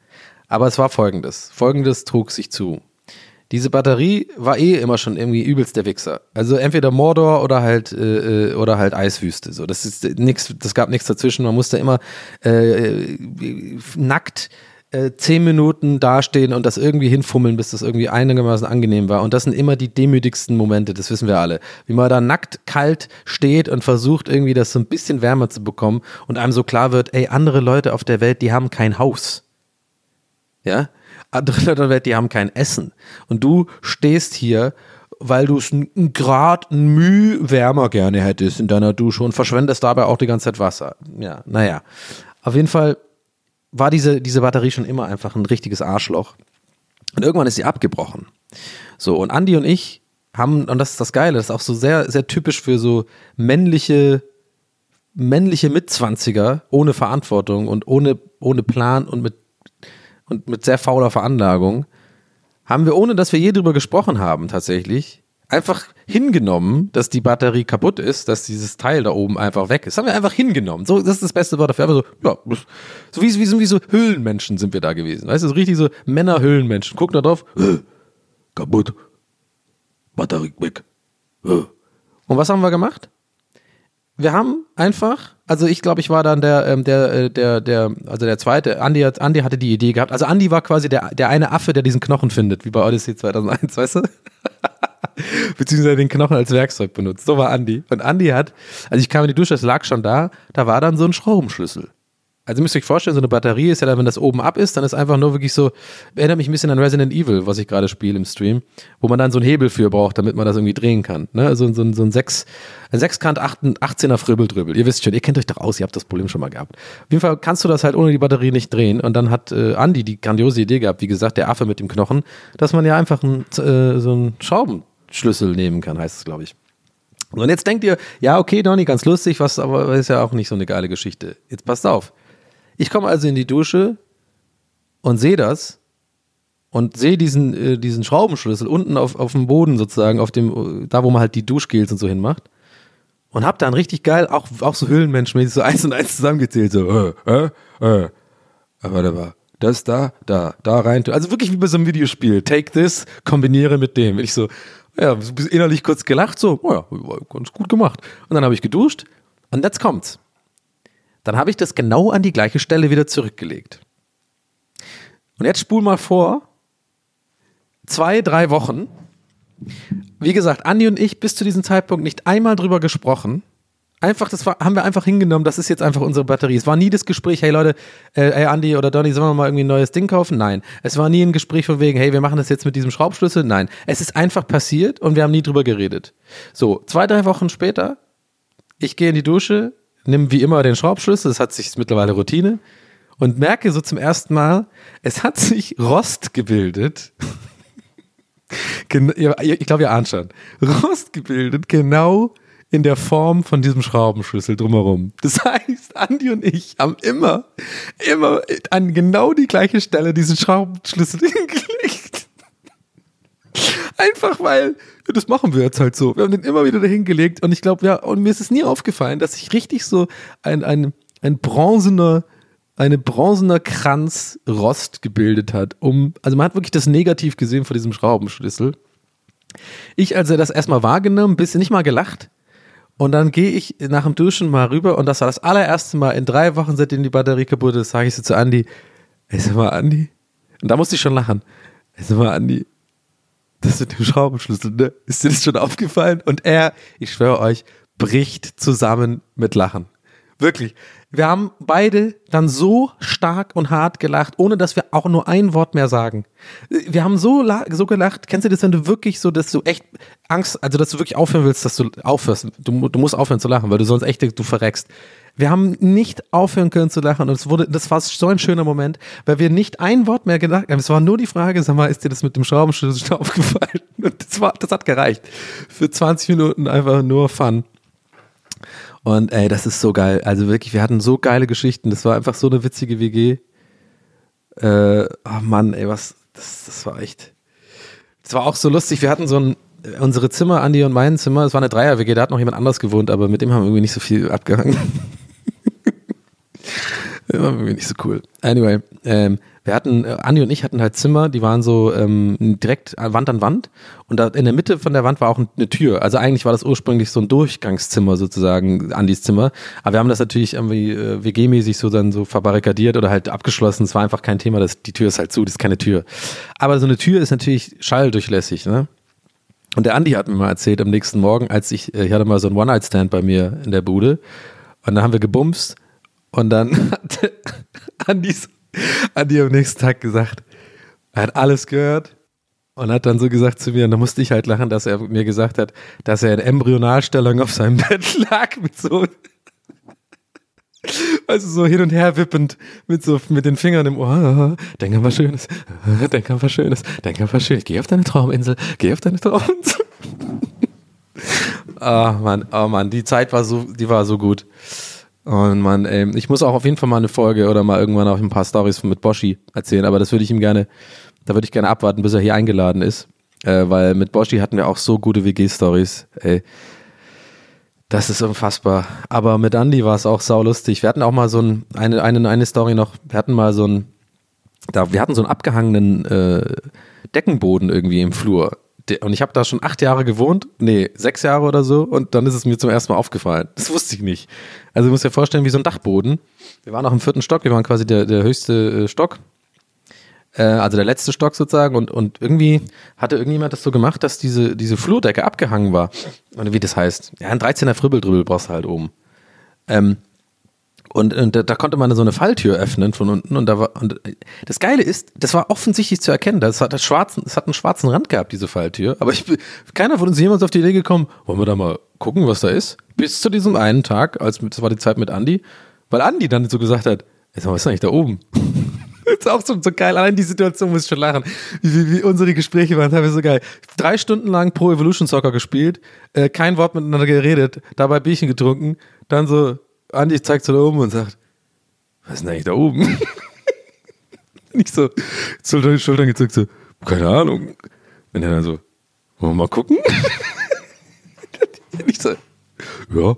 Aber es war folgendes. Folgendes trug sich zu. Diese Batterie war eh immer schon irgendwie übelst der Wichser. Also entweder Mordor oder halt äh, äh, oder halt Eiswüste. So, das ist nix, das gab nichts dazwischen. Man musste immer äh, nackt äh, zehn Minuten dastehen und das irgendwie hinfummeln, bis das irgendwie einigermaßen angenehm war. Und das sind immer die demütigsten Momente, das wissen wir alle. Wie man da nackt kalt steht und versucht irgendwie das so ein bisschen wärmer zu bekommen und einem so klar wird, ey, andere Leute auf der Welt, die haben kein Haus. Ja? Andere Leute auf der Welt, die haben kein Essen. Und du stehst hier, weil du es ein Grad, ein Müh wärmer gerne hättest in deiner Dusche und verschwendest dabei auch die ganze Zeit Wasser. Ja, naja. Auf jeden Fall war diese, diese Batterie schon immer einfach ein richtiges Arschloch. Und irgendwann ist sie abgebrochen. So, und Andi und ich haben, und das ist das Geile, das ist auch so sehr, sehr typisch für so männliche, männliche Mitzwanziger ohne Verantwortung und ohne, ohne Plan und mit, und mit sehr fauler Veranlagung, haben wir, ohne dass wir je drüber gesprochen haben, tatsächlich, einfach hingenommen, dass die Batterie kaputt ist, dass dieses Teil da oben einfach weg ist. Das haben wir einfach hingenommen. So, das ist das beste Wort dafür. Einfach so, ja, so wie, wie, wie so Höhlenmenschen sind wir da gewesen. Weißt du, so richtig so Männer-Höhlenmenschen. Gucken da drauf, kaputt, Batterie weg. Und was haben wir gemacht? Wir haben einfach, also ich glaube, ich war dann der, ähm, der, äh, der, der, also der zweite. Andi, hat, Andi hatte die Idee gehabt. Also Andi war quasi der, der eine Affe, der diesen Knochen findet, wie bei Odyssey 2001, weißt du? Beziehungsweise den Knochen als Werkzeug benutzt. So war Andi. Und Andi hat, also ich kam in die Dusche, es lag schon da, da war dann so ein Schraubenschlüssel. Also müsst ihr euch vorstellen, so eine Batterie ist ja dann, wenn das oben ab ist, dann ist einfach nur wirklich so, erinnert mich ein bisschen an Resident Evil, was ich gerade spiele im Stream, wo man dann so einen Hebel für braucht, damit man das irgendwie drehen kann. Ne? Also so, ein- so ein, sechs, ein Sechskant 18er Fröbeldrübel. Ihr wisst schon, ihr kennt euch doch aus, ihr habt das Problem schon mal gehabt. Auf jeden Fall kannst du das halt ohne die Batterie nicht drehen. Und dann hat äh, Andi die grandiose Idee gehabt, wie gesagt, der Affe mit dem Knochen, dass man ja einfach ein, äh, so einen Schraubenschlüssel nehmen kann, heißt es, glaube ich. Und jetzt denkt ihr, ja, okay, Donny, ganz lustig, was, aber ist ja auch nicht so eine geile Geschichte. Jetzt passt auf. Ich komme also in die Dusche und sehe das und sehe diesen, äh, diesen Schraubenschlüssel unten auf, auf dem Boden sozusagen, auf dem, äh, da wo man halt die Duschgels und so hinmacht. Und hab dann richtig geil, auch, auch so Höhlenmenschmäßig, so eins und eins zusammengezählt, so, äh, äh, äh. Aber da war das da, da, da rein. Also wirklich wie bei so einem Videospiel. Take this, kombiniere mit dem. Ich so, ja, innerlich kurz gelacht, so, oh ja, ganz gut gemacht. Und dann habe ich geduscht und jetzt kommt's. Dann habe ich das genau an die gleiche Stelle wieder zurückgelegt. Und jetzt spul mal vor, zwei, drei Wochen. Wie gesagt, Andi und ich bis zu diesem Zeitpunkt nicht einmal drüber gesprochen. Einfach, das war, haben wir einfach hingenommen, das ist jetzt einfach unsere Batterie. Es war nie das Gespräch, hey Leute, äh, hey Andi oder Donny, sollen wir mal irgendwie ein neues Ding kaufen? Nein. Es war nie ein Gespräch von wegen, hey, wir machen das jetzt mit diesem Schraubschlüssel. Nein. Es ist einfach passiert und wir haben nie drüber geredet. So, zwei, drei Wochen später, ich gehe in die Dusche, nimm wie immer den Schraubschlüssel, das hat sich mittlerweile Routine und merke so zum ersten Mal, es hat sich Rost gebildet. Ich glaube, ihr ahnt schon. Rost gebildet, genau in der Form von diesem Schraubenschlüssel drumherum. Das heißt, Andi und ich haben immer, immer an genau die gleiche Stelle diesen Schraubenschlüssel hingelegt. Einfach weil, das machen wir jetzt halt so. Wir haben den immer wieder dahin gelegt und ich glaube, ja, und mir ist es nie aufgefallen, dass sich richtig so ein, ein, ein bronzener, eine bronzener Kranz Rost gebildet hat, um, also man hat wirklich das Negativ gesehen von diesem Schraubenschlüssel. Ich, als er das erstmal wahrgenommen, bisschen nicht mal gelacht. Und dann gehe ich nach dem Duschen mal rüber und das war das allererste Mal in drei Wochen, seitdem die Batterie kaputt ist, sage ich so zu Andi, ey, sag mal, Andi. Und da musste ich schon lachen. Ey, sag mal, Andi, das mit dem Schraubenschlüssel, ne? Ist dir das schon aufgefallen? Und er, ich schwöre euch, bricht zusammen mit Lachen. Wirklich. Wir haben beide dann so stark und hart gelacht, ohne dass wir auch nur ein Wort mehr sagen. Wir haben so, so gelacht. Kennst du das, wenn du wirklich so, dass du echt Angst, also dass du wirklich aufhören willst, dass du aufhörst. Du, du musst aufhören zu lachen, weil du sonst echt, du verreckst. Wir haben nicht aufhören können zu lachen und es wurde, das war so ein schöner Moment, weil wir nicht ein Wort mehr gedacht haben. Es war nur die Frage, sag mal, ist dir das mit dem Schraubenschlüssel aufgefallen? Und das war, das hat gereicht. Für 20 Minuten einfach nur Fun. Und ey, das ist so geil. Also wirklich, wir hatten so geile Geschichten. Das war einfach so eine witzige WG. Äh, oh Mann, ey, was, das, das war echt. Das war auch so lustig. Wir hatten so ein, unsere Zimmer, Andi und mein Zimmer, es war eine Dreier-WG, da hat noch jemand anders gewohnt, aber mit dem haben wir irgendwie nicht so viel abgehangen. Das war irgendwie nicht so cool. Anyway, ähm, wir hatten, äh, Andi und ich hatten halt Zimmer, die waren so ähm, direkt an Wand an Wand und da in der Mitte von der Wand war auch eine Tür. Also eigentlich war das ursprünglich so ein Durchgangszimmer sozusagen, Andis Zimmer. Aber wir haben das natürlich irgendwie äh, WG-mäßig so dann so verbarrikadiert oder halt abgeschlossen. Es war einfach kein Thema, das, die Tür ist halt zu, das ist keine Tür. Aber so eine Tür ist natürlich schalldurchlässig, ne? Und der Andi hat mir mal erzählt am nächsten Morgen, als ich, äh, ich hatte mal so einen One-Night-Stand bei mir in der Bude und dann haben wir gebumst und dann hat Andi, so- Andi am nächsten Tag gesagt, er hat alles gehört und hat dann so gesagt zu mir, und da musste ich halt lachen, dass er mir gesagt hat, dass er in Embryonalstellung auf seinem Bett lag mit so, also so hin und her wippend mit so mit den Fingern im Ohr. Denk an was Schönes, denk an was Schönes, denk an was Schönes. Geh auf deine Trauminsel, geh auf deine Trauminsel. Ah, Mann, oh Mann, die Zeit war so, die war so gut. Und Mann, ey, ich muss auch auf jeden Fall mal eine Folge oder mal irgendwann auch ein paar Stories mit Boschi erzählen, aber das würde ich ihm gerne, da würde ich gerne abwarten, bis er hier eingeladen ist. Äh, weil mit Boschi hatten wir auch so gute WG-Stories. Ey, das ist unfassbar. Aber mit Andy war es auch saulustig. Wir hatten auch mal so ein, eine, eine, eine Story noch, wir hatten mal so ein, da, wir hatten so einen abgehangenen äh, Deckenboden irgendwie im Flur. Und ich habe da schon acht Jahre gewohnt, nee, sechs Jahre oder so, und dann ist es mir zum ersten Mal aufgefallen. Das wusste ich nicht. Also du musst dir vorstellen, wie so ein Dachboden. Wir waren auch im vierten Stock, wir waren quasi der, der höchste äh, Stock. Äh, also der letzte Stock sozusagen, und, und irgendwie hatte irgendjemand das so gemacht, dass diese, diese Flurdecke abgehangen war. Oder wie das heißt. Ja, ein 13er Fribbeldribbel brauchst du halt oben. Ähm, und, und da, da konnte man so eine Falltür öffnen von unten und da war und das Geile ist, das war offensichtlich zu erkennen. Das hat, das schwarzen, das hat einen schwarzen Rand gehabt, diese Falltür. Aber ich, keiner von uns jemals auf die Idee gekommen, wollen wir da mal gucken, was da ist? Bis zu diesem einen Tag, als das war die Zeit mit Andi, weil Andi dann so gesagt hat, "Ey, sag mal, was ist eigentlich da oben? Ist auch so, so geil. Allein die Situation muss ich schon lachen. Wie, wie, wie unsere Gespräche waren, teilweise so geil. Drei Stunden lang Pro Evolution Soccer gespielt, äh, kein Wort miteinander geredet, dabei Bierchen getrunken, dann so, Andi zeigt so da oben und sagt, was ist denn eigentlich da oben? Nicht so, die Schultern gezuckt, so, keine Ahnung. Und er dann so, wollen wir mal gucken? Nicht so, ja,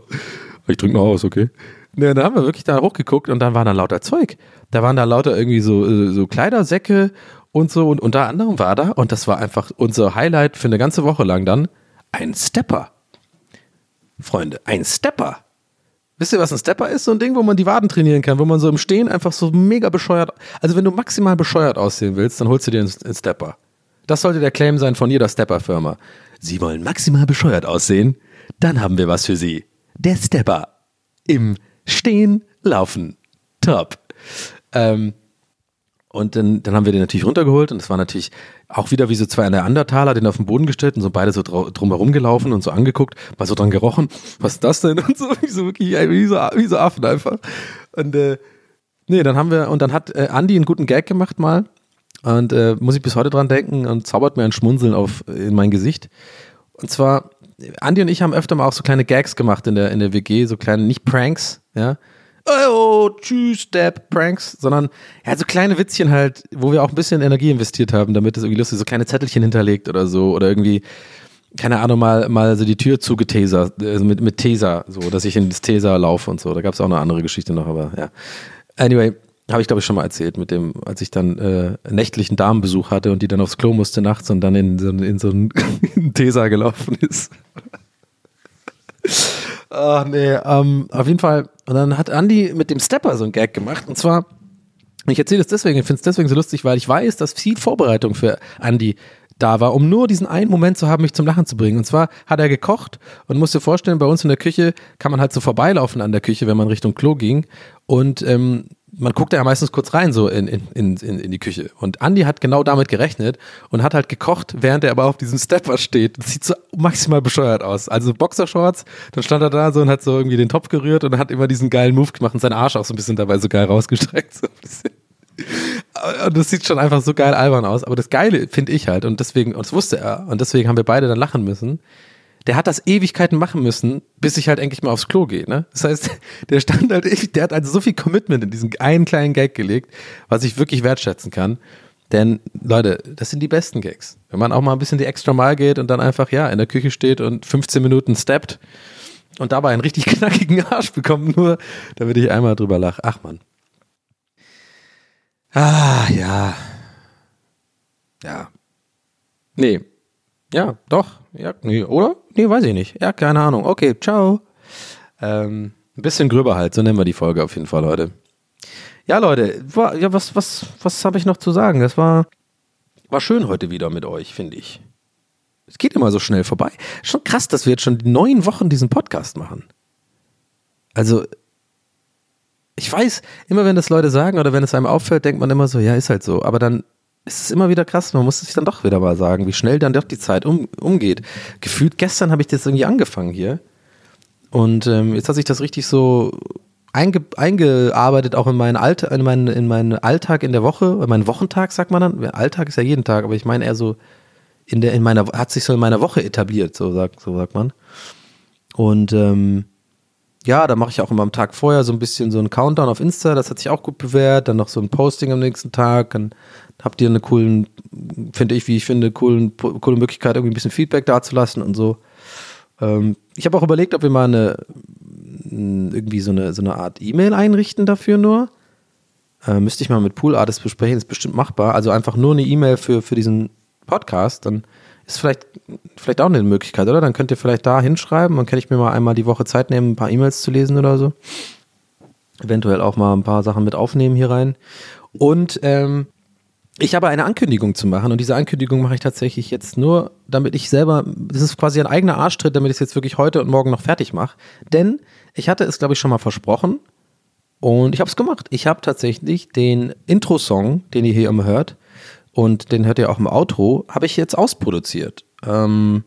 ich drück noch aus, okay. Ja, dann haben wir wirklich da hochgeguckt und dann war da lauter Zeug. Da waren da lauter irgendwie so, äh, so Kleidersäcke und so und unter anderem war da, und das war einfach unser Highlight für eine ganze Woche lang dann, ein Stepper. Freunde, ein Stepper. Wisst ihr, was ein Stepper ist? So ein Ding, wo man die Waden trainieren kann, wo man so im Stehen einfach so mega bescheuert. Also, wenn du maximal bescheuert aussehen willst, dann holst du dir einen, Stepper. Das sollte der Claim sein von jeder Stepper-Firma. Sie wollen maximal bescheuert aussehen? Dann haben wir was für Sie. Der Stepper. im Stehen, Laufen. Top. Ähm, und dann, dann haben wir den natürlich runtergeholt und es war natürlich auch wieder wie so zwei Neandertaler, den auf den Boden gestellt und so beide so drumherum gelaufen und so angeguckt, mal so dran gerochen, was ist das denn? Und so, wie so wie so, wie so Affen einfach. Und äh, nee, dann haben wir, und dann hat äh, Andi einen guten Gag gemacht mal und äh, muss ich bis heute dran denken und zaubert mir ein Schmunzeln auf in mein Gesicht. Und zwar, Andi und ich haben öfter mal auch so kleine Gags gemacht in der, in der WG, so kleine, nicht Pranks, ja, oh, tschüss, Dab, Pranks, sondern ja, so kleine Witzchen halt, wo wir auch ein bisschen Energie investiert haben, damit es irgendwie lustig so kleine Zettelchen hinterlegt oder so oder irgendwie, keine Ahnung, mal, mal so die Tür zugetasert, also mit, mit Taser, so, dass ich in das laufe und so. Da gab es auch eine andere Geschichte noch, aber ja. Anyway, habe ich glaube ich schon mal erzählt, mit dem, als ich dann äh, nächtlichen Damenbesuch hatte und die dann aufs Klo musste nachts und dann in so, in so einen Taser gelaufen ist. Ach nee, ähm, auf jeden Fall. Und dann hat Andy mit dem Stepper so einen Gag gemacht. Und zwar, ich erzähle es deswegen, ich finde es deswegen so lustig, weil ich weiß, dass viel Vorbereitung für Andy da war, um nur diesen einen Moment zu haben, mich zum Lachen zu bringen. Und zwar hat er gekocht und musste vorstellen, bei uns in der Küche kann man halt so vorbeilaufen an der Küche, wenn man Richtung Klo ging. Und ähm, man guckt ja meistens kurz rein, so in, in, in, in die Küche. Und Andy hat genau damit gerechnet und hat halt gekocht, während er aber auf diesem Stepper steht. Das sieht so maximal bescheuert aus. Also Boxershorts, dann stand er da so und hat so irgendwie den Topf gerührt und hat immer diesen geilen Move gemacht und seinen Arsch auch so ein bisschen dabei so geil rausgestreckt. So und das sieht schon einfach so geil albern aus. Aber das Geile finde ich halt, und deswegen, und das wusste er, und deswegen haben wir beide dann lachen müssen, der hat das Ewigkeiten machen müssen, bis ich halt endlich mal aufs Klo gehe. Ne? Das heißt, der stand halt, der hat also so viel Commitment in diesen einen kleinen Gag gelegt, was ich wirklich wertschätzen kann. Denn, Leute, das sind die besten Gags. Wenn man auch mal ein bisschen die extra Mal geht und dann einfach, ja, in der Küche steht und 15 Minuten steppt und dabei einen richtig knackigen Arsch bekommt, nur damit ich einmal drüber lache. Ach man. Ah, ja. Ja. Nee. Ja, doch. Ja, nee, oder? Nee, weiß ich nicht. Ja, keine Ahnung. Okay, ciao. Ähm, ein bisschen gröber halt, so nennen wir die Folge auf jeden Fall heute. Ja, Leute, war, ja, was, was, was habe ich noch zu sagen? Das war, war schön heute wieder mit euch, finde ich. Es geht immer so schnell vorbei. Schon krass, dass wir jetzt schon neun Wochen diesen Podcast machen. Also, ich weiß, immer wenn das Leute sagen oder wenn es einem auffällt, denkt man immer so, ja, ist halt so. Aber dann es ist immer wieder krass, man muss es sich dann doch wieder mal sagen, wie schnell dann doch die Zeit um, umgeht. Gefühlt gestern habe ich das irgendwie angefangen hier. Und ähm, jetzt hat sich das richtig so einge, eingearbeitet, auch in meinen, Alltag, in, meinen, in meinen Alltag in der Woche, in meinen Wochentag, sagt man dann. Alltag ist ja jeden Tag, aber ich meine eher so, in der, in meiner, hat sich so in meiner Woche etabliert, so sagt, so sagt man. Und ähm, ja, da mache ich auch immer am Tag vorher so ein bisschen so einen Countdown auf Insta, das hat sich auch gut bewährt, dann noch so ein Posting am nächsten Tag, dann habt ihr eine coolen, finde ich, wie ich finde, coolen, coole Möglichkeit, irgendwie ein bisschen Feedback dazulassen und so. Ähm, ich habe auch überlegt, ob wir mal eine irgendwie so eine, so eine Art E-Mail einrichten dafür nur. Äh, müsste ich mal mit Pool Artists besprechen, ist bestimmt machbar. Also einfach nur eine E-Mail für, für diesen Podcast, dann ist vielleicht, vielleicht auch eine Möglichkeit, oder? Dann könnt ihr vielleicht da hinschreiben, dann kann ich mir mal einmal die Woche Zeit nehmen, ein paar E-Mails zu lesen oder so. Eventuell auch mal ein paar Sachen mit aufnehmen hier rein. Und ähm, ich habe eine Ankündigung zu machen und diese Ankündigung mache ich tatsächlich jetzt nur, damit ich selber, das ist quasi ein eigener Arschtritt, damit ich es jetzt wirklich heute und morgen noch fertig mache. Denn ich hatte es, glaube ich, schon mal versprochen und ich habe es gemacht. Ich habe tatsächlich den Intro-Song, den ihr hier immer hört und den hört ihr auch im Outro, habe ich jetzt ausproduziert. Ähm,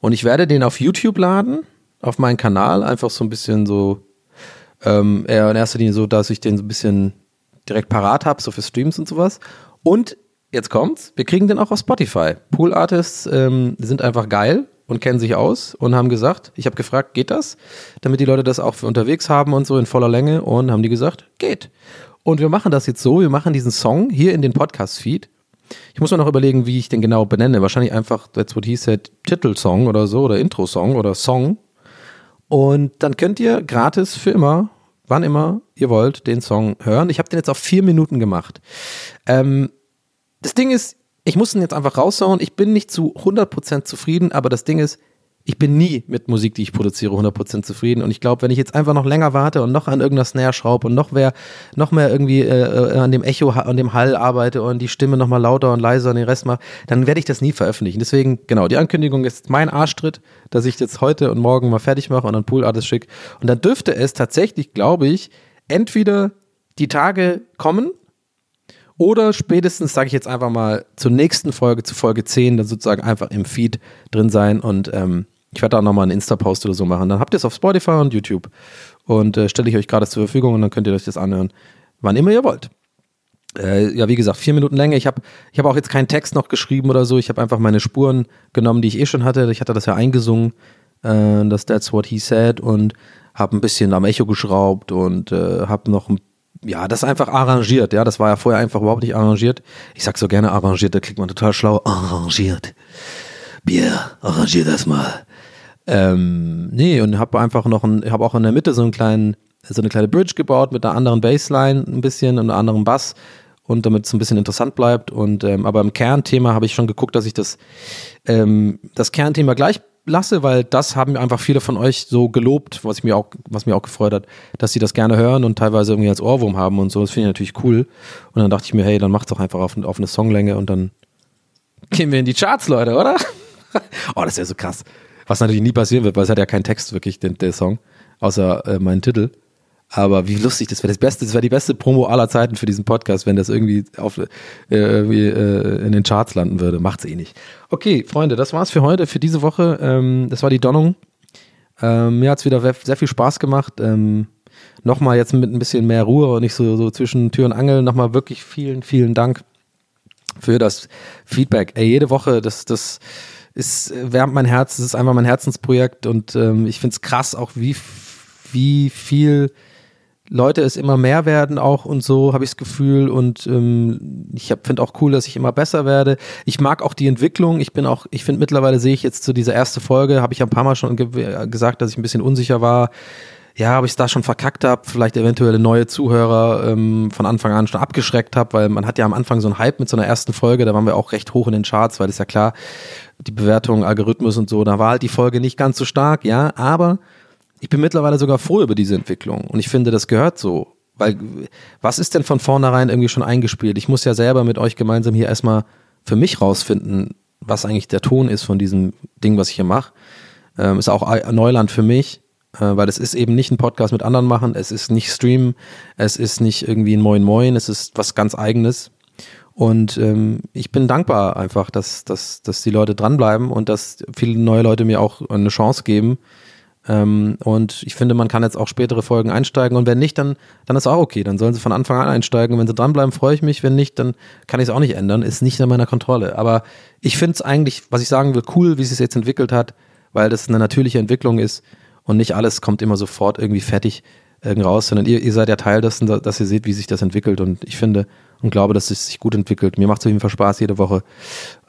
und ich werde den auf YouTube laden, auf meinen Kanal, einfach so ein bisschen so, ähm, eher in erster Linie so, dass ich den so ein bisschen direkt parat habe, so für Streams und sowas. Und jetzt kommt's, wir kriegen den auch auf Spotify. Pool Artists ähm, sind einfach geil und kennen sich aus und haben gesagt, ich habe gefragt, geht das? Damit die Leute das auch für unterwegs haben und so in voller Länge und haben die gesagt, geht. Und wir machen das jetzt so, wir machen diesen Song hier in den Podcast-Feed. Ich muss mir noch überlegen, wie ich den genau benenne. Wahrscheinlich einfach, that's what he said, Titelsong oder so oder Intro-Song oder Song. Und dann könnt ihr gratis für immer wann immer ihr wollt, den Song hören. Ich habe den jetzt auf vier Minuten gemacht. Ähm, das Ding ist, ich muss ihn jetzt einfach raushauen. Ich bin nicht zu 100% zufrieden, aber das Ding ist, ich bin nie mit Musik, die ich produziere, 100% zufrieden. Und ich glaube, wenn ich jetzt einfach noch länger warte und noch an irgendeiner Snare schraube und noch mehr, noch mehr irgendwie äh, an dem Echo, an dem Hall arbeite und die Stimme nochmal lauter und leiser und den Rest mache, dann werde ich das nie veröffentlichen. Deswegen, genau, die Ankündigung ist mein Arschtritt, dass ich jetzt heute und morgen mal fertig mache und dann Pool Artist schick. Und dann dürfte es tatsächlich, glaube ich, entweder die Tage kommen, oder spätestens, sage ich jetzt einfach mal, zur nächsten Folge, zu Folge 10, dann sozusagen einfach im Feed drin sein und ähm, ich werde da nochmal einen Insta-Post oder so machen. Dann habt ihr es auf Spotify und YouTube. Und äh, stelle ich euch gerade zur Verfügung und dann könnt ihr euch das anhören, wann immer ihr wollt. Äh, ja, wie gesagt, vier Minuten Länge. Ich habe ich hab auch jetzt keinen Text noch geschrieben oder so. Ich habe einfach meine Spuren genommen, die ich eh schon hatte. Ich hatte das ja eingesungen, äh, das That's What He Said und habe ein bisschen am Echo geschraubt und äh, habe noch ein ja, das einfach arrangiert, ja, das war ja vorher einfach überhaupt nicht arrangiert. Ich sag so gerne arrangiert, da klingt man total schlau. Arrangiert. Bier, arrangiert das mal. Ähm, nee, und habe einfach noch ein, habe auch in der Mitte so einen kleinen, so eine kleine Bridge gebaut mit einer anderen Bassline ein bisschen und einem anderen Bass und damit es ein bisschen interessant bleibt. Und ähm, aber im Kernthema habe ich schon geguckt, dass ich das, ähm, das Kernthema gleich lasse, weil das haben einfach viele von euch so gelobt, was ich mir auch, was mir auch gefreut hat, dass sie das gerne hören und teilweise irgendwie als Ohrwurm haben und so. Das finde ich natürlich cool. Und dann dachte ich mir, hey, dann macht's doch einfach auf, auf eine Songlänge und dann gehen wir in die Charts, Leute, oder? oh, das wäre so krass. Was natürlich nie passieren wird, weil es hat ja keinen Text wirklich, der, der Song, außer äh, meinen Titel. Aber wie lustig, das wäre das Beste, das wäre die beste Promo aller Zeiten für diesen Podcast, wenn das irgendwie auf äh, irgendwie, äh, in den Charts landen würde. Macht's eh nicht. Okay, Freunde, das war's für heute, für diese Woche. Ähm, das war die Donnung. Ähm, mir hat's wieder sehr viel Spaß gemacht. Ähm, nochmal jetzt mit ein bisschen mehr Ruhe und nicht so, so zwischen Tür und Angel. Nochmal wirklich vielen, vielen Dank für das Feedback. Ey, jede Woche, das, das, äh, wärmt mein Herz, es ist einfach mein Herzensprojekt und ähm, ich finde es krass, auch wie, wie viel Leute es immer mehr werden auch und so habe ich das Gefühl und ähm, ich finde auch cool, dass ich immer besser werde. Ich mag auch die Entwicklung. Ich bin auch, ich finde mittlerweile sehe ich jetzt zu dieser erste Folge, habe ich ja ein paar Mal schon ge gesagt, dass ich ein bisschen unsicher war ja, ob ich es da schon verkackt habe, vielleicht eventuell neue Zuhörer ähm, von Anfang an schon abgeschreckt habe, weil man hat ja am Anfang so einen Hype mit so einer ersten Folge, da waren wir auch recht hoch in den Charts, weil das ist ja klar, die Bewertung, Algorithmus und so, da war halt die Folge nicht ganz so stark, ja, aber ich bin mittlerweile sogar froh über diese Entwicklung und ich finde, das gehört so. Weil was ist denn von vornherein irgendwie schon eingespielt? Ich muss ja selber mit euch gemeinsam hier erstmal für mich rausfinden, was eigentlich der Ton ist von diesem Ding, was ich hier mache. Ähm, ist auch Neuland für mich äh, weil es ist eben nicht ein Podcast mit anderen machen, es ist nicht Stream, es ist nicht irgendwie ein Moin Moin, es ist was ganz eigenes. Und ähm, ich bin dankbar einfach, dass, dass, dass die Leute dranbleiben und dass viele neue Leute mir auch eine Chance geben. Ähm, und ich finde, man kann jetzt auch spätere Folgen einsteigen und wenn nicht, dann, dann ist auch okay. Dann sollen sie von Anfang an einsteigen. Wenn sie dranbleiben, freue ich mich. Wenn nicht, dann kann ich es auch nicht ändern. Ist nicht in meiner Kontrolle. Aber ich finde es eigentlich, was ich sagen will, cool, wie es sich jetzt entwickelt hat, weil das eine natürliche Entwicklung ist und nicht alles kommt immer sofort irgendwie fertig irgendwie raus, sondern ihr, ihr seid ja Teil dessen, dass ihr seht, wie sich das entwickelt und ich finde und glaube, dass es sich gut entwickelt. Mir macht es auf jeden Fall Spaß jede Woche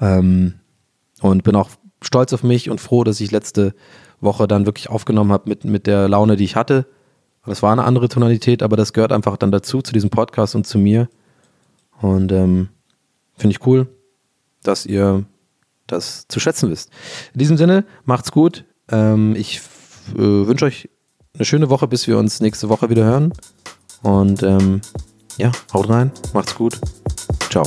ähm, und bin auch stolz auf mich und froh, dass ich letzte Woche dann wirklich aufgenommen habe mit, mit der Laune, die ich hatte. Das war eine andere Tonalität, aber das gehört einfach dann dazu, zu diesem Podcast und zu mir. Und ähm, finde ich cool, dass ihr das zu schätzen wisst. In diesem Sinne, macht's gut. Ähm, ich äh, wünsche euch eine schöne Woche, bis wir uns nächste Woche wieder hören. Und ähm, ja, haut rein, macht's gut. Ciao.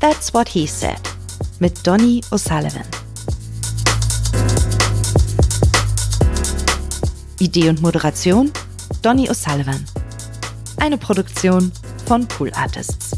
That's What He Said mit Donny O'Sullivan. Idee und Moderation Donny O'Sullivan. Eine Produktion von Pool Artists.